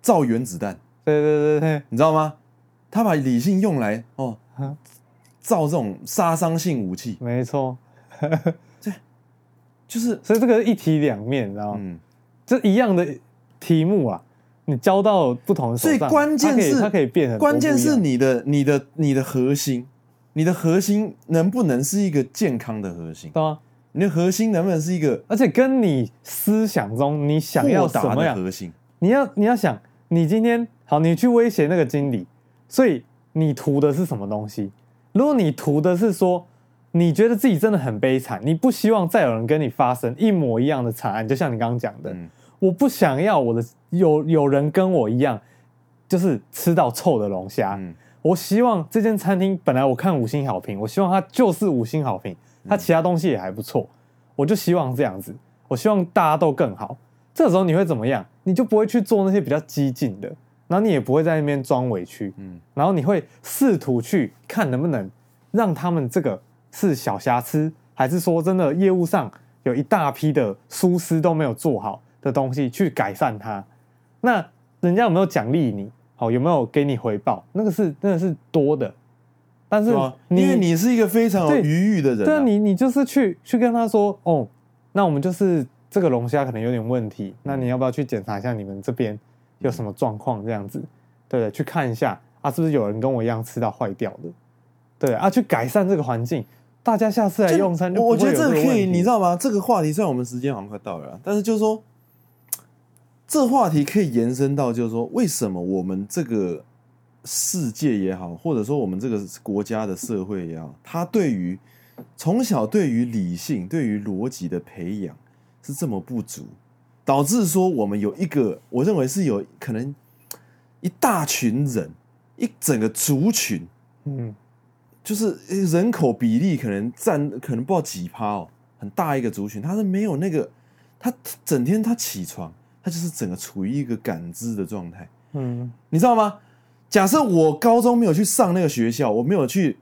造原子弹，对对对对，你知道吗？他把理性用来哦造这种杀伤性武器，没错。对，就是所以这个一体两面，你知道吗？嗯，这一样的题目啊，你交到不同的手所以上，关键是它可以它可以变很关键是你的你的你的核心，你的核心能不能是一个健康的核心？对啊，你的核心能不能是一个而且跟你思想中你想要什么样，核心？你要你要想，你今天好，你去威胁那个经理，所以你图的是什么东西？如果你图的是说，你觉得自己真的很悲惨，你不希望再有人跟你发生一模一样的惨案，就像你刚刚讲的，嗯我不想要我的有有人跟我一样，就是吃到臭的龙虾。嗯我希望这间餐厅本来我看五星好评，我希望它就是五星好评，它其他东西也还不错，我就希望这样子，我希望大家都更好。这时候你会怎么样？你就不会去做那些比较激进的，然后你也不会在那边装委屈，嗯然后你会试图去看能不能让他们这个是小瑕疵，还是说真的业务上有一大批的疏失都没有做好的东西去改善它。那人家有没有奖励你？好，有没有给你回报？那个是真的是多的，但是因为你是一个非常有对余裕的人、啊，对啊，你你就是去去跟他说，哦，那我们就是这个龙虾可能有点问题，那你要不要去检查一下你们这边有什么状况？这样子，对不对？去看一下啊，是不是有人跟我一样吃到坏掉的？对啊，去改善这个环境，大家下次来用餐就我我觉得这个可以，你知道吗？这个话题虽然我们时间好像快到了，但是就是说，这个话题可以延伸到，就是说，为什么我们这个世界也好，或者说我们这个国家的社会也好，它对于从小对于理性、对于逻辑的培养是这么不足，导致说我们有一个，我认为是有可能一大群人，一整个族群，嗯，就是人口比例可能占可能不知道几趴哦，很大一个族群，他是没有那个，他整天他起床，他就是整个处于一个感知的状态，嗯，你知道吗？假设我高中没有去上那个学校，我没有去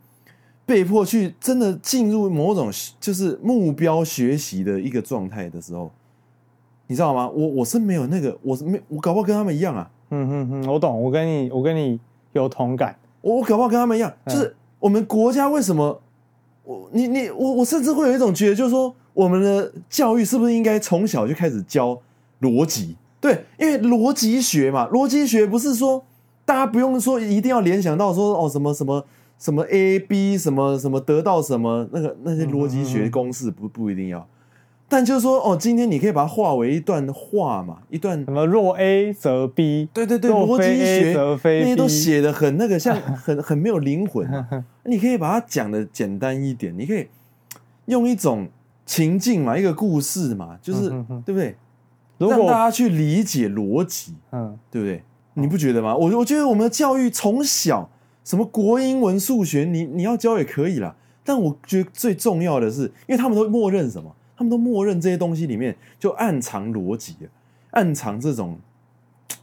被迫去真的进入某种就是目标学习的一个状态的时候，你知道吗？我我是没有那个，我是没我搞不好跟他们一样啊，嗯嗯嗯，我懂，我跟你我跟你有同感，我我搞不好跟他们一样，嗯就是我们国家为什么我你你我我甚至会有一种觉得，就是说我们的教育是不是应该从小就开始教逻辑？对，因为逻辑学嘛，逻辑学不是说大家不用说一定要联想到说哦什么什么什么 A B 什么什么得到什么那个那些逻辑学公式不不一定要，但就是说哦，今天你可以把它化为一段话嘛，一段什么若 A 则 B，对对对，若逻辑非学则非那些都写的很那个，像 很很没有灵魂嘛。你可以把它讲的简单一点，你可以用一种情境嘛，一个故事嘛，就是对不对？让大家去理解逻辑，嗯对不对？你不觉得吗？我我觉得我们的教育从小什么国英文数学，你你要教也可以啦。但我觉得最重要的是，因为他们都默认什么？他们都默认这些东西里面就暗藏逻辑啊，暗藏这种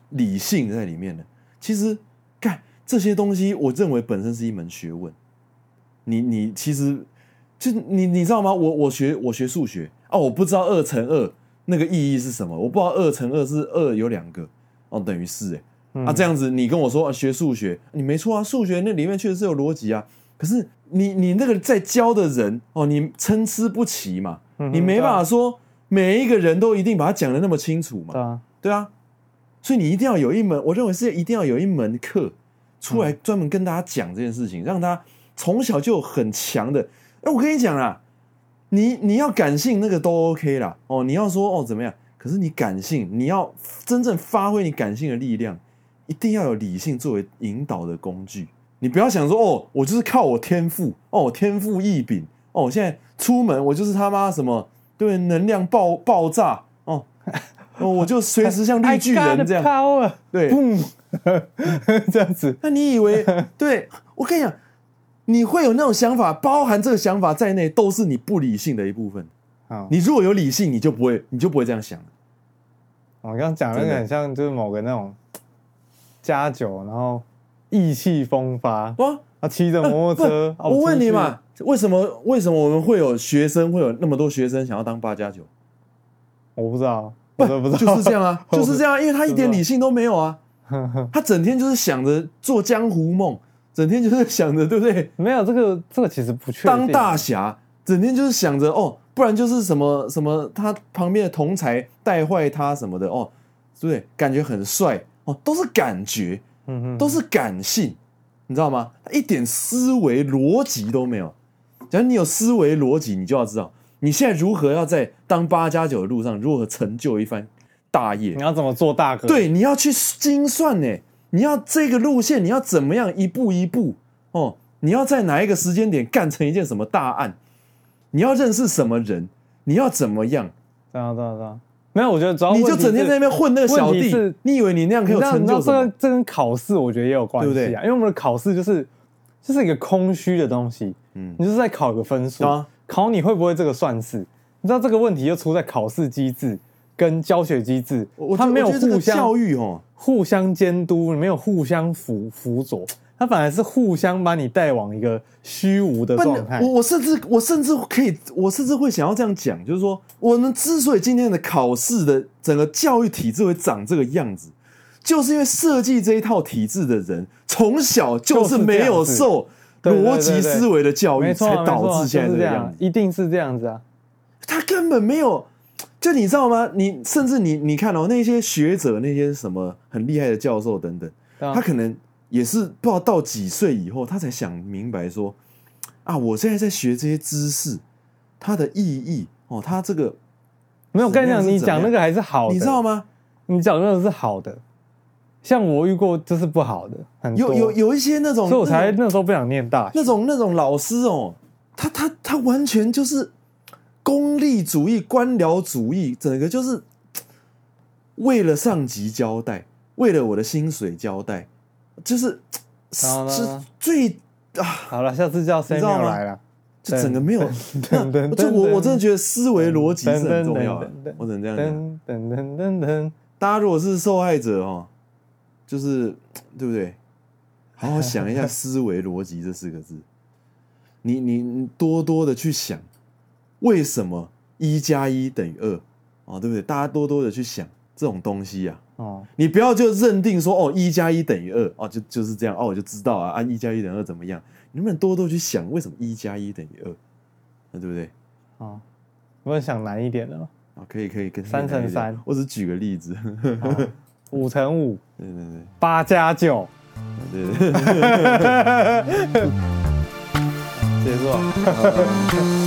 理性在里面的。其实，干这些东西，我认为本身是一门学问。你你其实就你你知道吗？我我学我学数学哦，我不知道二乘二那个意义是什么，我不知道二乘二是二有两个哦，等于四哎。啊，这样子你跟我说、啊、学数学，你没错啊，数学那里面确实是有逻辑啊。可是你你那个在教的人哦，你参差不齐嘛，嗯你没办法说每一个人都一定把它讲得那么清楚嘛。对啊，对啊，所以你一定要有一门，我认为是一定要有一门课出来专门跟大家讲这件事情，让他从小就有很强的。哎，我跟你讲啦，你你要感性那个都 OK 啦。哦，你要说哦怎么样？可是你感性，你要真正发挥你感性的力量，一定要有理性作为引导的工具。你不要想说哦，我就是靠我天赋哦，我天赋异禀哦，我现在出门我就是他妈什么对能量爆爆炸哦 哦，我就随时像绿巨人这样对，嘣，这样子。那你以为对我跟你讲，你会有那种想法，包含这个想法在内，都是你不理性的一部分。啊，你如果有理性，你就不会，你就不会这样想。我刚刚讲那个很像，就是某个那种加酒，然后意气风发，哇，啊，骑着摩托车。不我问你嘛，为什么为什么我们会有学生会有那么多学生想要当八加九？我不知道，不 不知道，就是这样啊，就是这样，因为他一点理性都没有啊，他整天就是想着做江湖梦，整天就是想着，对不对？没有这个，这个其实不确定。当大侠，整天就是想着哦，不然就是什么什么，他旁边的同才带坏他什么的哦，对不对？感觉很帅哦，都是感觉，嗯嗯，都是感性，你知道吗？一点思维逻辑都没有。假如你有思维逻辑，你就要知道你现在如何要在当八加九的路上如何成就一番大业。你要怎么做大哥？对，你要去精算呢。你要这个路线，你要怎么样一步一步哦？你要在哪一个时间点干成一件什么大案？你要认识什么人？你要怎么样？对啊，对啊，对啊。没有，我觉得主要你就整天在那边混那个小弟，你以为你那样可以有成就什么？这跟考试我觉得也有关系啊，对不对？因为我们的考试就是就是一个空虚的东西，嗯，你就是在考个分数，啊、考你会不会这个算式？你知道这个问题就出在考试机制跟教学机制，它没有互相教育哦。互相监督，没有互相辅辅佐，他反而是互相把你带往一个虚无的状态。我我甚至我甚至可以，我甚至会想要这样讲，就是说，我们之所以今天的考试的整个教育体制会长这个样子，就是因为设计这一套体制的人从小就是没有受逻辑思维的教育，才导致现在这样，样。一定是这样子啊，他根本没有。就你知道吗？你甚至你你看哦，那些学者，那些什么很厉害的教授等等，啊、他可能也是不知道到几岁以后，他才想明白说啊，我现在在学这些知识，它的意义哦，他这个没有。我跟你讲，你讲那个还是好的，你知道吗？你讲那个是好的，像我遇过就是不好的，很有有有一些那种，所以我才那时候不想念大学那种那种老师哦，他他他完全就是。功利主义、官僚主义，整个就是为了上级交代，为了我的薪水交代，就是是最啊。好了，下次叫 Samuel 来了，就整个没有。就我我真的觉得思维逻辑是很重要的。我只能这样讲。噔噔噔噔，大家如果是受害者哦，就是对不对？好好想一下 “思维逻辑”这四个字，你你多多的去想。为什么一加一等于二？哦，对不对？大家多多的去想这种东西啊。哦，你不要就认定说哦，一加一等于二哦，就就是这样哦，我就知道啊，按一加一等于二怎么样？你能不能多多去想为什么一加一等于二？那对不对？哦，我也想难一点的啊，可以可以跟三乘三，我只举个例子，五乘五，对对对，八加九，对对对，结束。